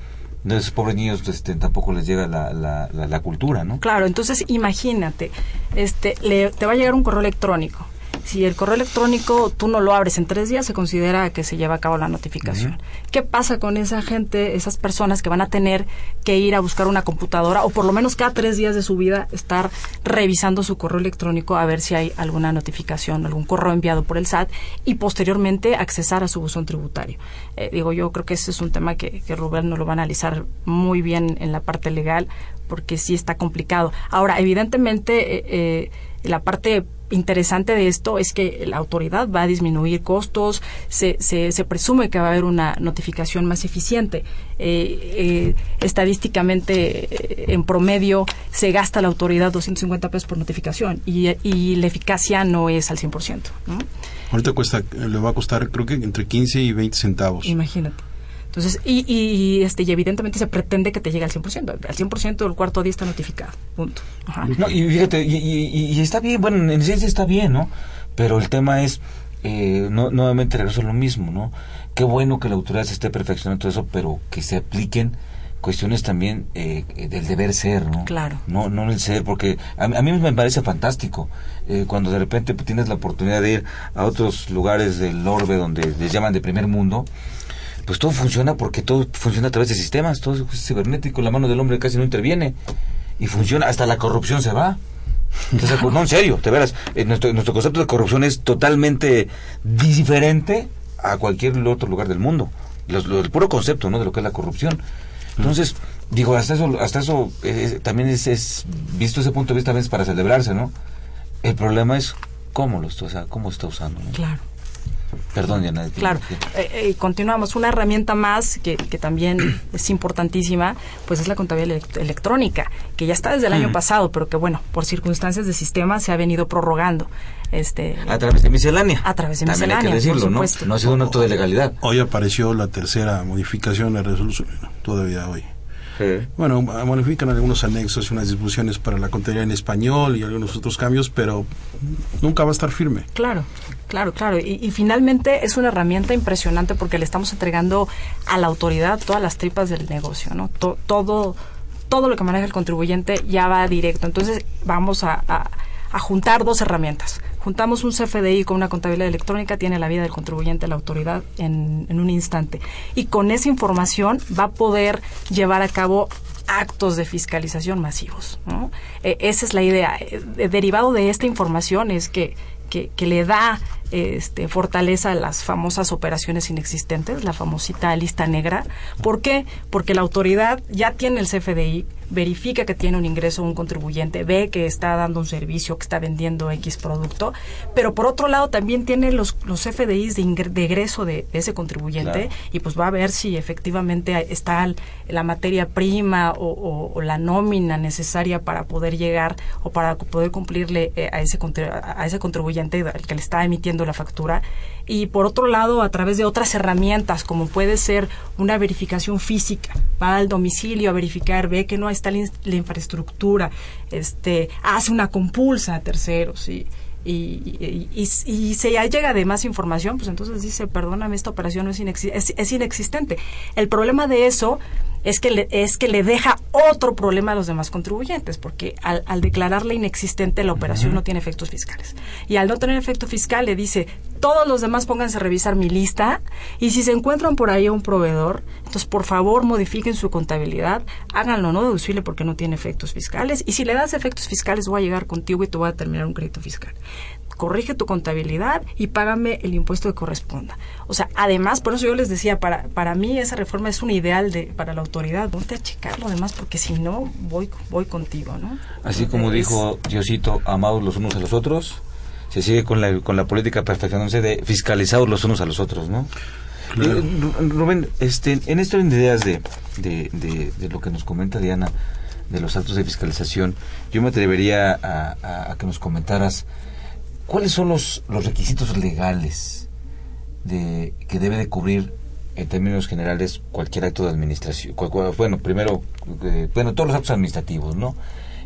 Entonces, pobres niños este, tampoco les llega la, la, la, la cultura, ¿no? Claro, entonces imagínate, este, le, te va a llegar un correo electrónico. Si el correo electrónico tú no lo abres en tres días, se considera que se lleva a cabo la notificación. ¿Qué pasa con esa gente, esas personas que van a tener que ir a buscar una computadora o por lo menos cada tres días de su vida estar revisando su correo electrónico a ver si hay alguna notificación, algún correo enviado por el SAT y posteriormente accesar a su buzón tributario? Eh, digo, yo creo que ese es un tema que, que Rubén nos lo va a analizar muy bien en la parte legal porque sí está complicado. Ahora, evidentemente, eh, eh, la parte interesante de esto es que la autoridad va a disminuir costos, se, se, se presume que va a haber una notificación más eficiente. Eh, eh, estadísticamente, eh, en promedio, se gasta la autoridad 250 pesos por notificación y, y la eficacia no es al 100%. ¿no? Ahorita cuesta, le va a costar creo que entre 15 y 20 centavos. Imagínate. Entonces, y, y, este, y evidentemente se pretende que te llegue al 100%. Al 100% el cuarto día está notificado. Punto. Ajá. No, y fíjate, y, y- y está bien, bueno, en esencia está bien, ¿no? Pero el tema es, eh, no, nuevamente regreso a lo mismo, ¿no? Qué bueno que la autoridad se esté perfeccionando todo eso, pero que se apliquen cuestiones también eh, del deber ser, ¿no? Claro. No, no el ser, porque a, a mí me parece fantástico eh, cuando de repente tienes la oportunidad de ir a otros lugares del orbe donde les llaman de primer mundo, pues todo funciona porque todo funciona a través de sistemas, todo es cibernético, la mano del hombre casi no interviene y funciona, hasta la corrupción se va. Entonces, no, en serio, de veras, eh, nuestro, concepto de corrupción es totalmente diferente a cualquier otro lugar del mundo. El puro concepto, ¿no? De lo que es la corrupción. Entonces, digo, hasta eso, hasta eso eh, también es, es, visto ese punto de vista, es para celebrarse, ¿no? El problema es cómo lo está, cómo está usando. ¿no? Claro. Perdón, Diana. Claro, eh, eh, continuamos. Una herramienta más que, que, también (clears throat) es importantísima, pues es la contabilidad electrónica, que ya está desde el año pasado, pero que bueno, por circunstancias de sistema se ha venido prorrogando. Este, a través de miscelánea. A través de También miscelánea. hay que decirlo, por ¿no? No ha sido un acto de legalidad. Hoy apareció la tercera modificación de resolución, todavía hoy. Sí. Bueno, modifican algunos anexos y unas disposiciones para la contabilidad en español y algunos otros cambios, pero nunca va a estar firme. Claro, claro, claro. Y, finalmente es una herramienta impresionante porque le estamos entregando a la autoridad todas las tripas del negocio, ¿no? To, todo, todo lo que maneja el contribuyente ya va directo. Entonces vamos a, juntar dos herramientas. Juntamos un CFDI con una contabilidad electrónica, tiene la vida del contribuyente, la autoridad, en, un instante. Y con esa información va a poder llevar a cabo actos de fiscalización masivos. ¿no? Eh, esa es la idea. Eh, derivado de esta información es que le da este, fortaleza las famosas operaciones inexistentes, la famosita lista negra. ¿Por qué? Porque la autoridad ya tiene el CFDI, verifica que tiene un ingreso un contribuyente, ve que está dando un servicio, que está vendiendo X producto, pero por otro lado también tiene los, los FDIs de, ingre, de egreso de, de, ese contribuyente Claro. y pues va a ver si efectivamente está la materia prima o, o, o, la nómina necesaria para poder llegar o para poder cumplirle eh, a, ese, a ese contribuyente al que le está emitiendo la factura y por otro lado a través de otras herramientas como puede ser una verificación física va al domicilio a verificar ve que no está la, infraestructura este hace una compulsa a terceros y y, y, y, y, se llega de más información, pues entonces dice, perdóname, esta operación no es, inex es, es, inexistente. El problema de eso es que, le, es que le deja otro problema a los demás contribuyentes, porque al, al declararle inexistente la operación uh -huh. no tiene efectos fiscales. Y al no tener efecto fiscal le dice, todos los demás pónganse a revisar mi lista y si se encuentran por ahí a un proveedor, entonces por favor modifiquen su contabilidad, háganlo no deducible porque no tiene efectos fiscales y si le das efectos fiscales voy a llegar contigo y te voy a terminar un crédito fiscal corrige tu contabilidad y págame el impuesto que corresponda. O sea, además, por eso yo les decía, para, para mí esa reforma es un ideal de, para la autoridad. Ponte a checar lo demás porque si no, voy, voy contigo, ¿no? Así como es, dijo Diosito, amados los unos a los otros, se sigue con la, con la política perfeccionándose de fiscalizados los unos a los otros, ¿no? Claro. Eh, Rubén, este, en esto de ideas de, de, de, de, lo que nos comenta Diana, de los actos de fiscalización, yo me atrevería a, a, a que nos comentaras ¿Cuáles son los, los requisitos legales de, que debe de cubrir en términos generales cualquier acto de administración? Cual, cual, bueno, primero, eh, bueno, todos los actos administrativos, ¿no?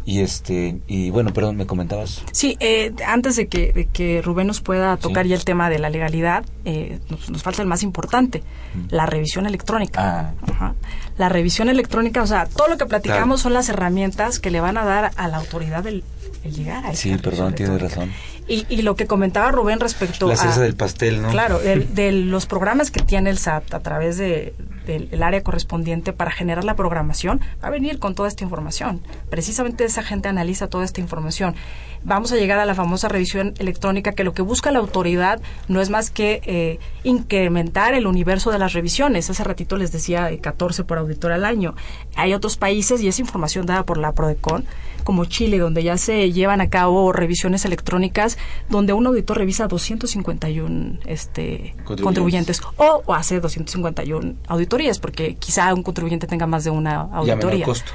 Y este y bueno, perdón, me comentabas. Sí, eh, antes de que, de que Rubén nos pueda tocar sí. ya el tema de la legalidad, eh, nos, nos, falta el más importante, mm. la revisión electrónica. Ah. Ajá. La revisión electrónica, o sea, todo lo que platicamos claro. son las herramientas que le van a dar a la autoridad el, el llegar a Sí, perdón, tienes razón. Y, y, lo que comentaba Rubén respecto la a... del pastel, ¿no? Claro, el, de los programas que tiene el SAT a través de, del de, área correspondiente para generar la programación, va a venir con toda esta información. Precisamente esa gente analiza toda esta información. Vamos a llegar a la famosa revisión electrónica que lo que busca la autoridad no es más que eh, incrementar el universo de las revisiones. Hace ratito les decía 14 por auditor al año. Hay otros países, y es información dada por la PRODECON, como Chile, donde ya se llevan a cabo revisiones electrónicas, donde un auditor revisa 251 este, contribuyentes, contribuyentes o, o, hace 251 auditorías, porque quizá un contribuyente tenga más de una auditoría. Y a costo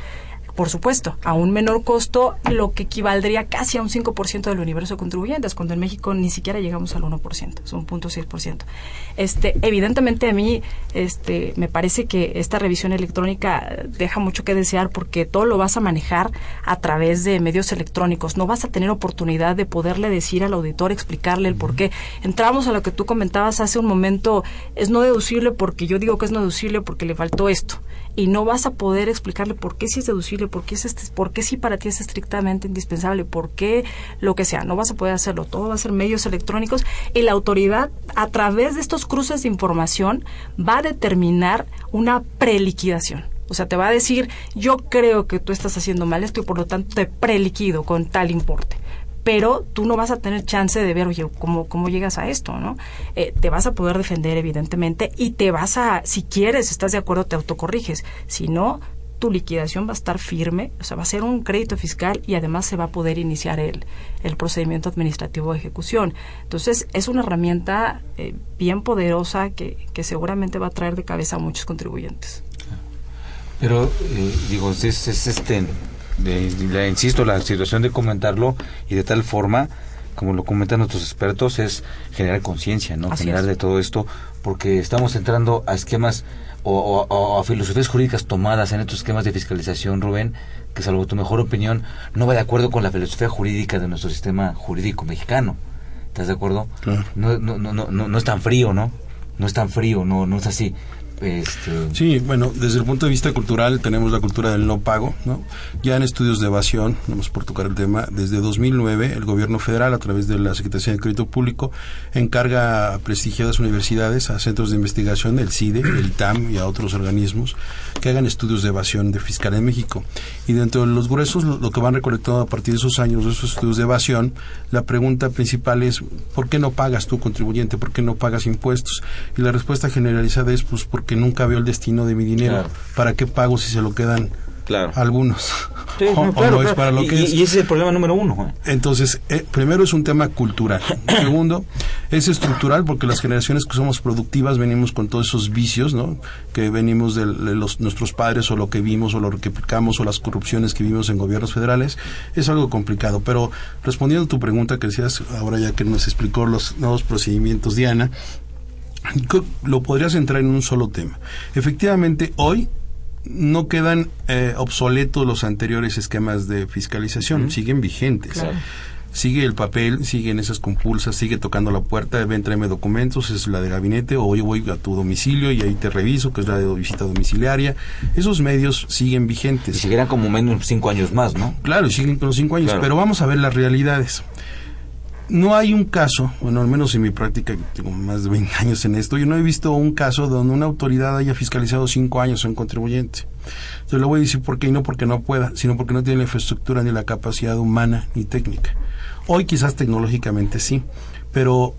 por supuesto, a un menor costo, lo que equivaldría casi a un 5% del universo de contribuyentes, cuando en México ni siquiera llegamos al 1%, es un punto 6%. Este, evidentemente a mí este, me parece que esta revisión electrónica deja mucho que desear porque todo lo vas a manejar a través de medios electrónicos, no vas a tener oportunidad de poderle decir al auditor, explicarle el por qué. Entramos a lo que tú comentabas hace un momento, es no deducible porque yo digo que es no deducible porque le faltó esto y no vas a poder explicarle por qué sí es deducible, por qué, es este, por qué sí para ti es estrictamente indispensable, por qué lo que sea. No vas a poder hacerlo. Todo va a ser medios electrónicos y la autoridad, a través de estos cruces de información, va a determinar una preliquidación. O sea, te va a decir, yo creo que tú estás haciendo mal esto y por lo tanto te preliquido con tal importe pero tú no vas a tener chance de ver, oye, cómo, cómo llegas a esto, ¿no? Eh, te vas a poder defender, evidentemente, y te vas a, si quieres, estás de acuerdo, te autocorriges. Si no, tu liquidación va a estar firme, o sea, va a ser un crédito fiscal y además se va a poder iniciar el, el procedimiento administrativo de ejecución. Entonces, es una herramienta eh, bien poderosa que, que seguramente va a traer de cabeza a muchos contribuyentes. Pero, eh, digo, es, es este, de, de- insisto, la situación de comentarlo y de tal forma, como lo comentan nuestros expertos, es generar conciencia, ¿no? Así generar es. de todo esto, porque estamos entrando a esquemas o, o- o a filosofías jurídicas tomadas en estos esquemas de fiscalización, Rubén, que salvo tu mejor opinión, no va de acuerdo con la filosofía jurídica de nuestro sistema jurídico mexicano. ¿Estás de acuerdo? Claro. No, no, no, no, no, no es tan frío, ¿no? No es tan frío, no, no es así. Este, Sí, bueno, desde el punto de vista cultural tenemos la cultura del no pago, ¿no? Ya en estudios de evasión, vamos por tocar el tema, desde 2009 el gobierno federal a través de la Secretaría de Crédito Público encarga a prestigiadas universidades, a centros de investigación, el CIDE, el ITAM y a otros organismos que hagan estudios de evasión de fiscal en México. Y dentro de los gruesos, lo, que van recolectando a partir de esos años, de esos estudios de evasión, la pregunta principal es, ¿por qué no pagas tú, contribuyente? ¿Por qué no pagas impuestos? Y la respuesta generalizada es, pues, porque nunca veo el destino de mi dinero. Claro. ¿Para qué pago si se lo quedan Claro. algunos? Sí, (laughs) o, no, o claro, no es claro. para lo Y- que y- es. y ese es el problema número uno. ¿eh? Entonces, eh, primero es un tema cultural. (coughs) Segundo, es estructural porque las generaciones que somos productivas venimos con todos esos vicios, ¿no? Que venimos de los, nuestros padres o lo que vimos o lo que aplicamos o las corrupciones que vimos en gobiernos federales. Es algo complicado. Pero respondiendo a tu pregunta que decías, ahora ya que nos explicó los nuevos procedimientos, Diana, lo podrías entrar en un solo tema. Efectivamente, hoy no quedan eh, obsoletos los anteriores esquemas de fiscalización, siguen vigentes. Claro. Sigue el papel, siguen esas compulsas, sigue tocando la puerta, ven, tráeme documentos, es la de gabinete, o yo voy a tu domicilio y ahí te reviso, que es la de visita domiciliaria. Esos medios siguen vigentes. Y seguirán como menos cinco años más, ¿no? Claro, y siguen con los cinco años, Claro. pero vamos a ver las realidades. No hay un caso, bueno, al menos en mi práctica, tengo más de 20 años en esto, yo no he visto un caso donde una autoridad haya fiscalizado cinco años a un contribuyente. Yo le voy a decir por qué y no porque no pueda, sino porque no tiene la infraestructura ni la capacidad humana ni técnica. Hoy quizás tecnológicamente sí, pero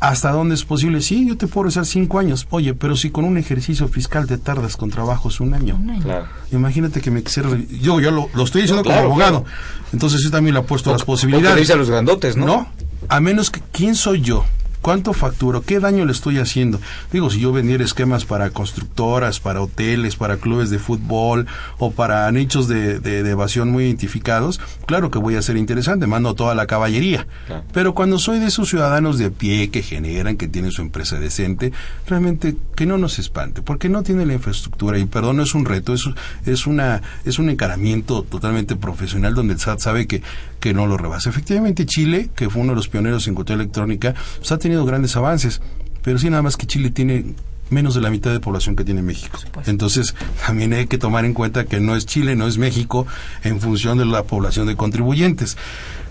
¿hasta dónde es posible? Sí, yo te puedo rezar cinco años. Oye, pero si con un ejercicio fiscal te tardas con trabajos un año. Claro. Imagínate que me quisiera... Yo, yo lo, lo estoy diciendo No, claro, como abogado. claro. Entonces yo también le apuesto a las que posibilidades. le dice a los grandotes, ¿no? No, a menos que... ¿Quién soy yo? ¿Cuánto facturo? ¿Qué daño le estoy haciendo? Digo, si yo vendiera esquemas para constructoras, para hoteles, para clubes de fútbol o para nichos de, de- de evasión muy identificados, claro que voy a ser interesante, mando toda la caballería. Claro. Pero cuando soy de esos ciudadanos de pie que generan, que tienen su empresa decente, realmente que no nos espante, porque no tiene la infraestructura y perdón, no es un reto, es, es, una, es un encaramiento totalmente profesional donde el SAT sabe que, que no lo rebasa. Efectivamente, Chile, que fue uno de los pioneros en cuestión electrónica, pues, ha tenido grandes avances, pero sí nada más que Chile tiene menos de la mitad de población que tiene México. Entonces, también hay que tomar en cuenta que no es Chile, no es México, en función de la población de contribuyentes.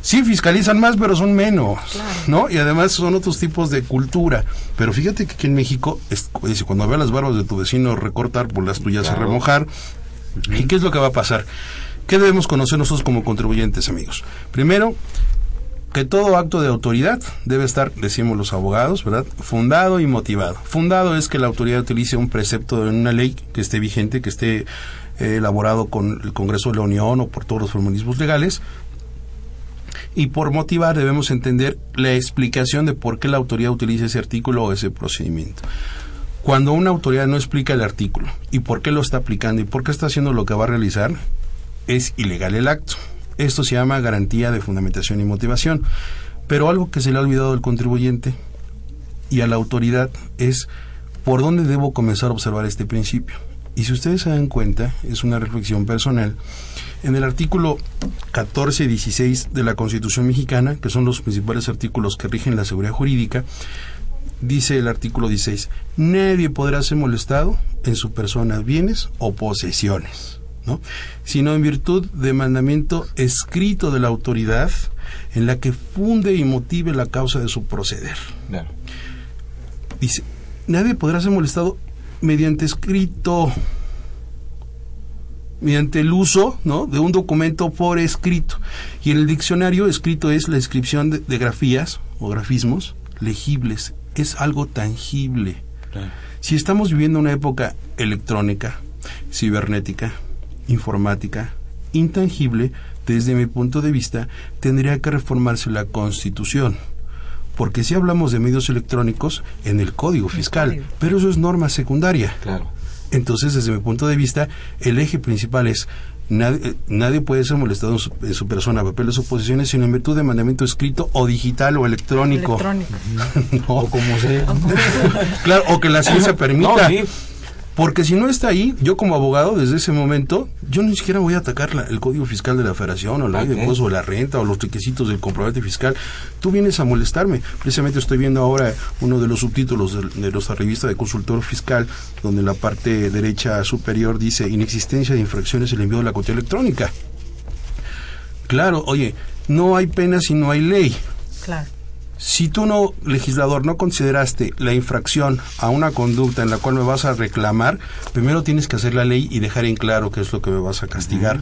Sí fiscalizan más, pero son menos, ¿no? Y además son otros tipos de cultura. Pero fíjate que aquí en México, es- cuando veas las barbas de tu vecino recortar, por las tuyas a Claro. remojar. ¿Y qué es lo que va a pasar? ¿Qué debemos conocer nosotros como contribuyentes, amigos? Primero, que todo acto de autoridad debe estar, decimos los abogados, ¿verdad? Fundado y motivado. Fundado es que la autoridad utilice un precepto de una ley que esté vigente, que esté eh, elaborado con el Congreso de la Unión o por todos los formalismos legales. Y por motivar debemos entender la explicación de por qué la autoridad utiliza ese artículo o ese procedimiento. Cuando una autoridad no explica el artículo y por qué lo está aplicando y por qué está haciendo lo que va a realizar, es ilegal el acto. Esto se llama garantía de fundamentación y motivación. Pero algo que se le ha olvidado al contribuyente y a la autoridad es por dónde debo comenzar a observar este principio. Y si ustedes se dan cuenta, es una reflexión personal, en el artículo 14 y 16 de la Constitución mexicana, que son los principales artículos que rigen la seguridad jurídica, dice el artículo 16, nadie podrá ser molestado en su persona, bienes o posesiones, ¿no? sino en virtud de mandamiento escrito de la autoridad en la que funde y motive la causa de su proceder. Claro. Dice, nadie podrá ser molestado mediante escrito, mediante el uso ¿no? de un documento por escrito. Y en el diccionario escrito es la inscripción de, de grafías o grafismos legibles. Es algo tangible. Claro. Si estamos viviendo una época electrónica, cibernética, informática intangible, desde mi punto de vista, tendría que reformarse la Constitución. Porque si hablamos de medios electrónicos, en el Código Fiscal, pero eso es norma secundaria. Claro. Entonces, desde mi punto de vista, el eje principal es nadie, eh, nadie puede ser molestado en su, en su persona, papeles o posiciones, sino en virtud de mandamiento escrito o digital o electrónico. (laughs) O como sea. (laughs) claro, o que la ciencia permita. No, sí. Porque si no está ahí, yo como abogado, desde ese momento, yo ni siquiera voy a atacar la- el Código Fiscal de la Federación, o la ley de Ok. impuestos, o la renta, o los requisitos del comprobante fiscal. Tú vienes a molestarme. Precisamente estoy viendo ahora uno de los subtítulos de, de nuestra revista de consultor fiscal, donde la parte derecha superior dice inexistencia de infracciones en el envío de la cuenta electrónica. Claro, oye, no hay pena si no hay ley. Claro. Si tú no, legislador, no consideraste la infracción a una conducta en la cual me vas a reclamar, primero tienes que hacer la ley y dejar en claro qué es lo que me vas a castigar,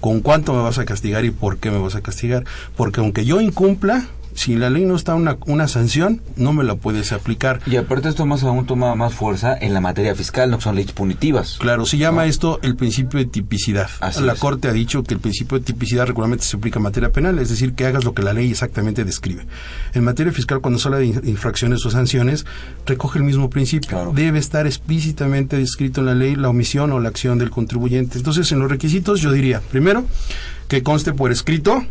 con cuánto me vas a castigar y por qué me vas a castigar. Porque aunque yo incumpla, si la ley no está una, una sanción, no me la puedes aplicar. Y aparte esto más aún toma más fuerza en la materia fiscal, no son leyes punitivas. Claro, se llama esto el principio de tipicidad. Así la es. Corte ha dicho que el principio de tipicidad regularmente se aplica en materia penal, es decir, que hagas lo que la ley exactamente describe. En materia fiscal, cuando se habla de in- infracciones o sanciones, recoge el mismo principio. Debe estar explícitamente descrito en la ley la omisión o la acción del contribuyente. Entonces, en los requisitos yo diría, primero, que conste por escrito,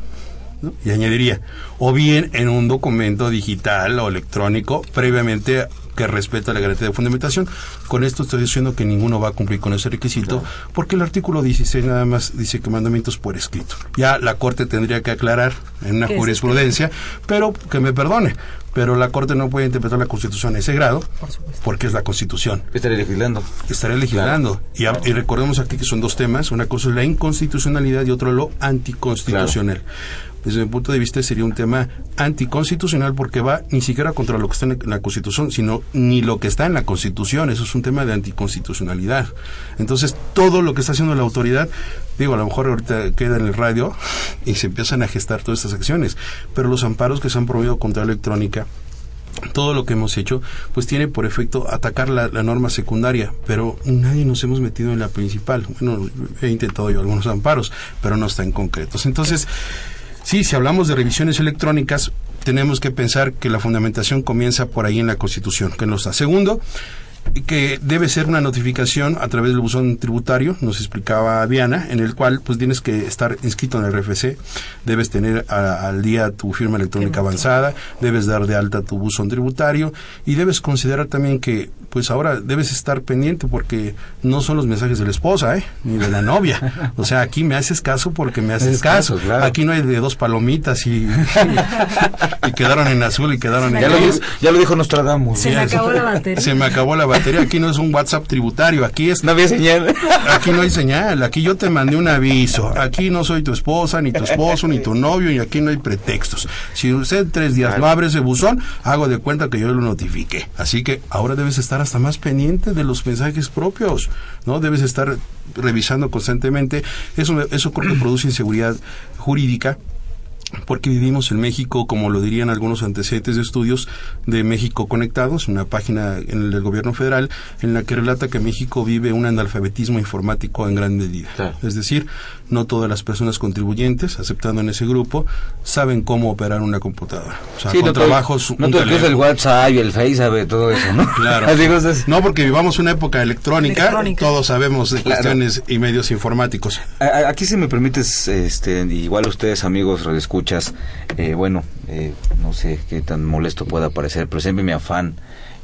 ¿no? y añadiría, o bien en un documento digital o electrónico previamente que respeta la garantía de fundamentación. Con esto estoy diciendo que ninguno va a cumplir con ese requisito, porque el artículo 16 nada más dice que mandamientos por escrito. Ya la Corte tendría que aclarar en una ¿Qué es jurisprudencia, pero que me perdone, pero la Corte no puede interpretar la Constitución a ese grado, porque es la Constitución. Estaré legislando. Estaré legislando. Y, a- y recordemos aquí que son dos temas. Una cosa es la inconstitucionalidad y otro lo anticonstitucional. Desde mi punto de vista sería un tema anticonstitucional porque va ni siquiera contra lo que está en la Constitución, sino ni lo que está en la Constitución. Eso es un tema de anticonstitucionalidad. Entonces, todo lo que está haciendo la autoridad, digo, a lo mejor ahorita queda en el radio (laughs) y se empiezan a gestar todas estas acciones, pero los amparos que se han promovido contra la electrónica, todo lo que hemos hecho, pues tiene por efecto atacar la, norma secundaria, pero nadie nos hemos metido en la principal. Bueno, he intentado yo algunos amparos, pero no están concretos. Entonces, sí, si hablamos de revisiones electrónicas, tenemos que pensar que la fundamentación comienza por ahí en la Constitución, que no está. Segundo, que debe ser una notificación a través del buzón tributario, nos explicaba Diana, en el cual pues tienes que estar inscrito en el RFC, debes tener a- al día tu firma electrónica avanzada, debes dar de alta tu buzón tributario y debes considerar también que pues ahora debes estar pendiente porque no son los mensajes de la esposa, ¿eh? ni de la novia. O sea, aquí me haces caso porque me haces caso. caso, claro. Aquí no hay de dos palomitas y, y quedaron en azul y quedaron en Ya lo, gris. dijo, ya lo dijo Nostradamus. Sí, es- Se me acabó la batería. Aquí no es un WhatsApp tributario. Aquí es. No había señal. Aquí no hay señal. Aquí yo te mandé un aviso. Aquí no soy tu esposa, ni tu esposo, ni tu novio, y aquí no hay pretextos. Si usted tres días no abre ese buzón, hago de cuenta que yo lo notifiqué. Así que ahora debes estar hasta más pendiente de los mensajes propios. ¿no? Debes estar revisando constantemente. Eso, eso creo que produce inseguridad jurídica porque vivimos en México, como lo dirían algunos antecedentes de estudios de México Conectados, una página en el del gobierno federal en la que relata que México vive un analfabetismo informático en gran medida. Es decir, no todas las personas contribuyentes, aceptando en ese grupo, saben cómo operar una computadora. O sea, Sí, con no trabajos, no todo el. WhatsApp y el Face sabe todo eso, ¿no? Claro. (laughs) No, porque vivamos una época electrónica, Electrónica. todos sabemos de Claro. cuestiones y medios informáticos. Aquí si me permites, este, igual ustedes amigos radioescuchas, eh, bueno, eh, no sé qué tan molesto pueda parecer, pero siempre mi afán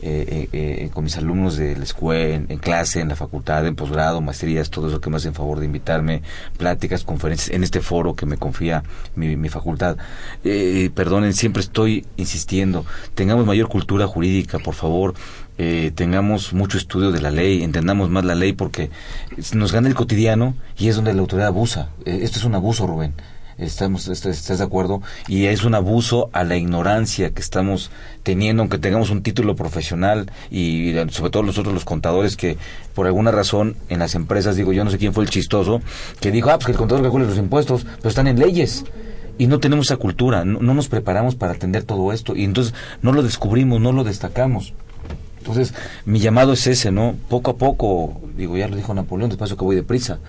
eh, eh, eh, con mis alumnos de la escuela, en, clase, en la facultad, en posgrado, maestrías, todo eso que me hacen favor de invitarme, pláticas, conferencias, en este foro que me confía mi, facultad. Eh, perdonen, siempre estoy insistiendo, tengamos mayor cultura jurídica, por favor, eh, tengamos mucho estudio de la ley, entendamos más la ley porque nos gana el cotidiano y es donde la autoridad abusa. Eh, esto es un abuso, Rubén. Estamos, est- ¿Estás de acuerdo? Y es un abuso a la ignorancia que estamos teniendo, aunque tengamos un título profesional y sobre todo nosotros los contadores que por alguna razón en las empresas, digo, yo no sé quién fue el chistoso, que dijo, ah, pues que el contador calcule los impuestos, pero están en leyes. Y no tenemos esa cultura, no, no nos preparamos para atender todo esto y entonces no lo descubrimos, no lo destacamos. Entonces, mi llamado es ese, ¿no? Poco a poco, digo, ya lo dijo Napoleón, despacio que voy deprisa,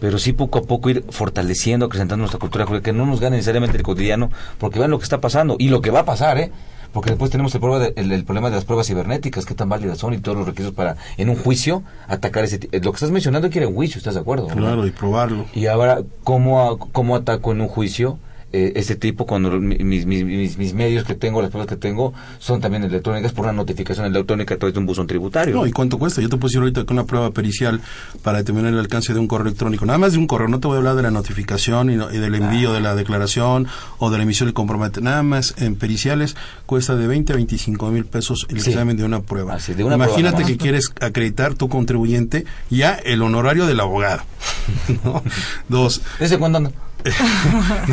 pero sí poco a poco ir fortaleciendo, acrecentando nuestra cultura, que no nos gane necesariamente el cotidiano, porque vean lo que está pasando y lo que va a pasar, ¿eh? Porque después tenemos el problema, de, el, problema de las pruebas cibernéticas, qué tan válidas son y todos los requisitos para, en un juicio, atacar ese Lo que estás mencionando quiere un juicio, ¿estás de acuerdo? Claro, y probarlo. Y ahora, ¿cómo, cómo ataco en un juicio eh, este tipo cuando mis, mis, mis, medios que tengo, las pruebas que tengo, son también electrónicas por una notificación electrónica a través de un buzón tributario. No, ¿y cuánto cuesta? Yo te puedo decir ahorita que una prueba pericial para determinar el alcance de un correo electrónico, nada más de un correo, no te voy a hablar de la notificación y, del envío de la declaración o de la emisión del compromete, nada más en periciales cuesta de 20 a 25 mil pesos el examen de una prueba. Imagínate que quieres acreditar tu contribuyente ya el honorario del abogado. (laughs) Dos. ¿Desde cuándo (laughs)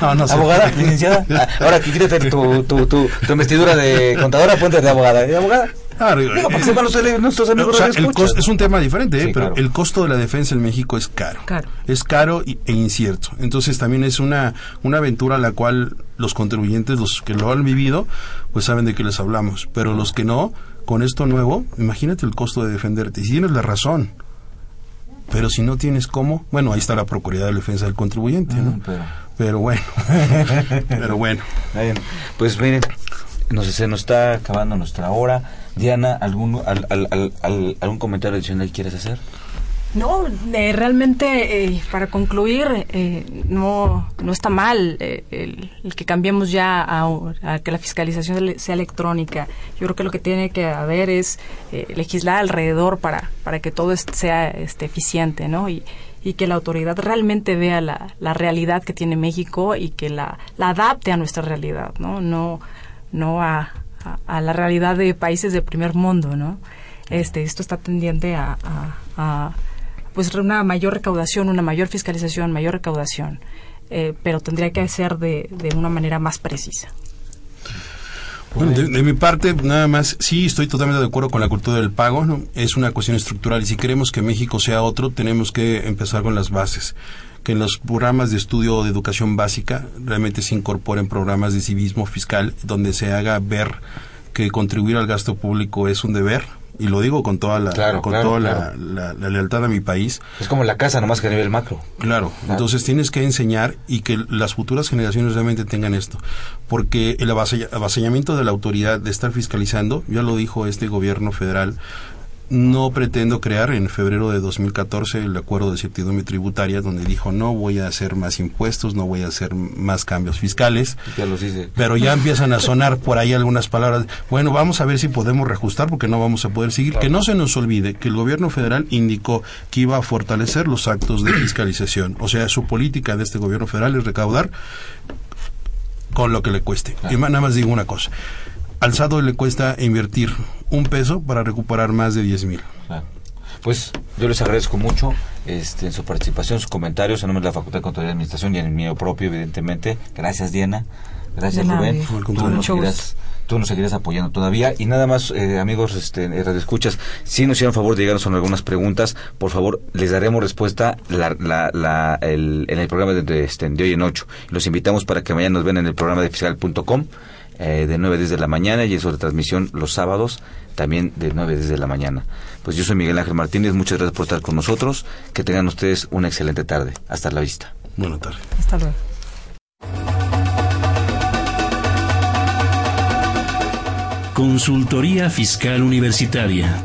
no, no, no ¿Abogada? ¿Licenciada? Ah, ahora quítate tu, tu, tu, tu investidura de contadora, ponte de abogada. ¿De abogada? Digo, eh, nuestros amigos el costo, es un tema diferente, ¿eh? pero el costo de la defensa en México es caro. Es caro e incierto. Entonces también es una, una aventura a la cual los contribuyentes, los que lo han vivido, pues saben de qué les hablamos. Pero los que no, con esto nuevo, imagínate el costo de defenderte. Y si tienes la razón, pero si no tienes cómo, bueno, ahí está la Procuraduría de Defensa del Contribuyente, ¿no? Ah, pero... bueno, pero bueno. (laughs) Pues miren, no sé, se nos está acabando nuestra hora. Diana, ¿algún, algún comentario adicional quieres hacer? No, eh, realmente eh, para concluir, eh, no, no está mal el, que cambiemos ya a, que la fiscalización sea electrónica. Yo creo que lo que tiene que haber es legislar alrededor para, para que todo sea este, eficiente, ¿no? Y, y que la autoridad realmente vea la, la realidad que tiene México y que la, la adapte a nuestra realidad, ¿no? No, no a, a, la realidad de países de primer mundo, ¿no? Este, esto está tendiente a pues una mayor recaudación, una mayor fiscalización, mayor recaudación, eh, pero tendría que ser de, de una manera más precisa. Bueno, de, mi parte, nada más, sí estoy totalmente de acuerdo con la cultura del pago, es una cuestión estructural y si queremos que México sea otro, tenemos que empezar con las bases que en los programas de estudio de educación básica realmente se incorporen programas de civismo fiscal donde se haga ver que contribuir al gasto público es un deber, y lo digo con toda la con toda La, lealtad a mi país. Es como la casa nomás que a nivel macro. Claro. entonces tienes que enseñar y que las futuras generaciones realmente tengan esto porque el avasallamiento de la autoridad de estar fiscalizando ya lo dijo este gobierno federal no pretendo crear en febrero de 2014 el acuerdo de certidumbre tributaria donde dijo no voy a hacer más impuestos, no voy a hacer más cambios fiscales. Ya los hice. Pero ya empiezan a sonar por ahí algunas palabras. Bueno, vamos a ver si podemos reajustar porque no vamos a poder seguir. Que no se nos olvide que el gobierno federal indicó que iba a fortalecer los actos de fiscalización. O sea, su política de este gobierno federal es recaudar con lo que le cueste. Y nada más digo una cosa al le cuesta invertir un peso para recuperar más de 10 mil. Pues yo les agradezco mucho este, en su participación, sus comentarios en nombre de la Facultad de Contaduría y Administración y en el mío propio, evidentemente. Gracias, Diana. Gracias, Rubén. Tú nos, seguirás, apoyando todavía. Y nada más, eh, amigos este, eh, escuchas si nos hicieron favor de llegarnos con algunas preguntas, por favor, les daremos respuesta en el programa de, este, de hoy en 8. Los invitamos para que mañana nos vean en el programa de fiscal.com eh, de 9 desde la mañana y eso de transmisión los sábados también de 9 desde la mañana. Pues yo soy Miguel Ángel Martínez, muchas gracias por estar con nosotros, que tengan ustedes una excelente tarde. Hasta la vista. Buenas tardes. Hasta luego. Consultoría Fiscal Universitaria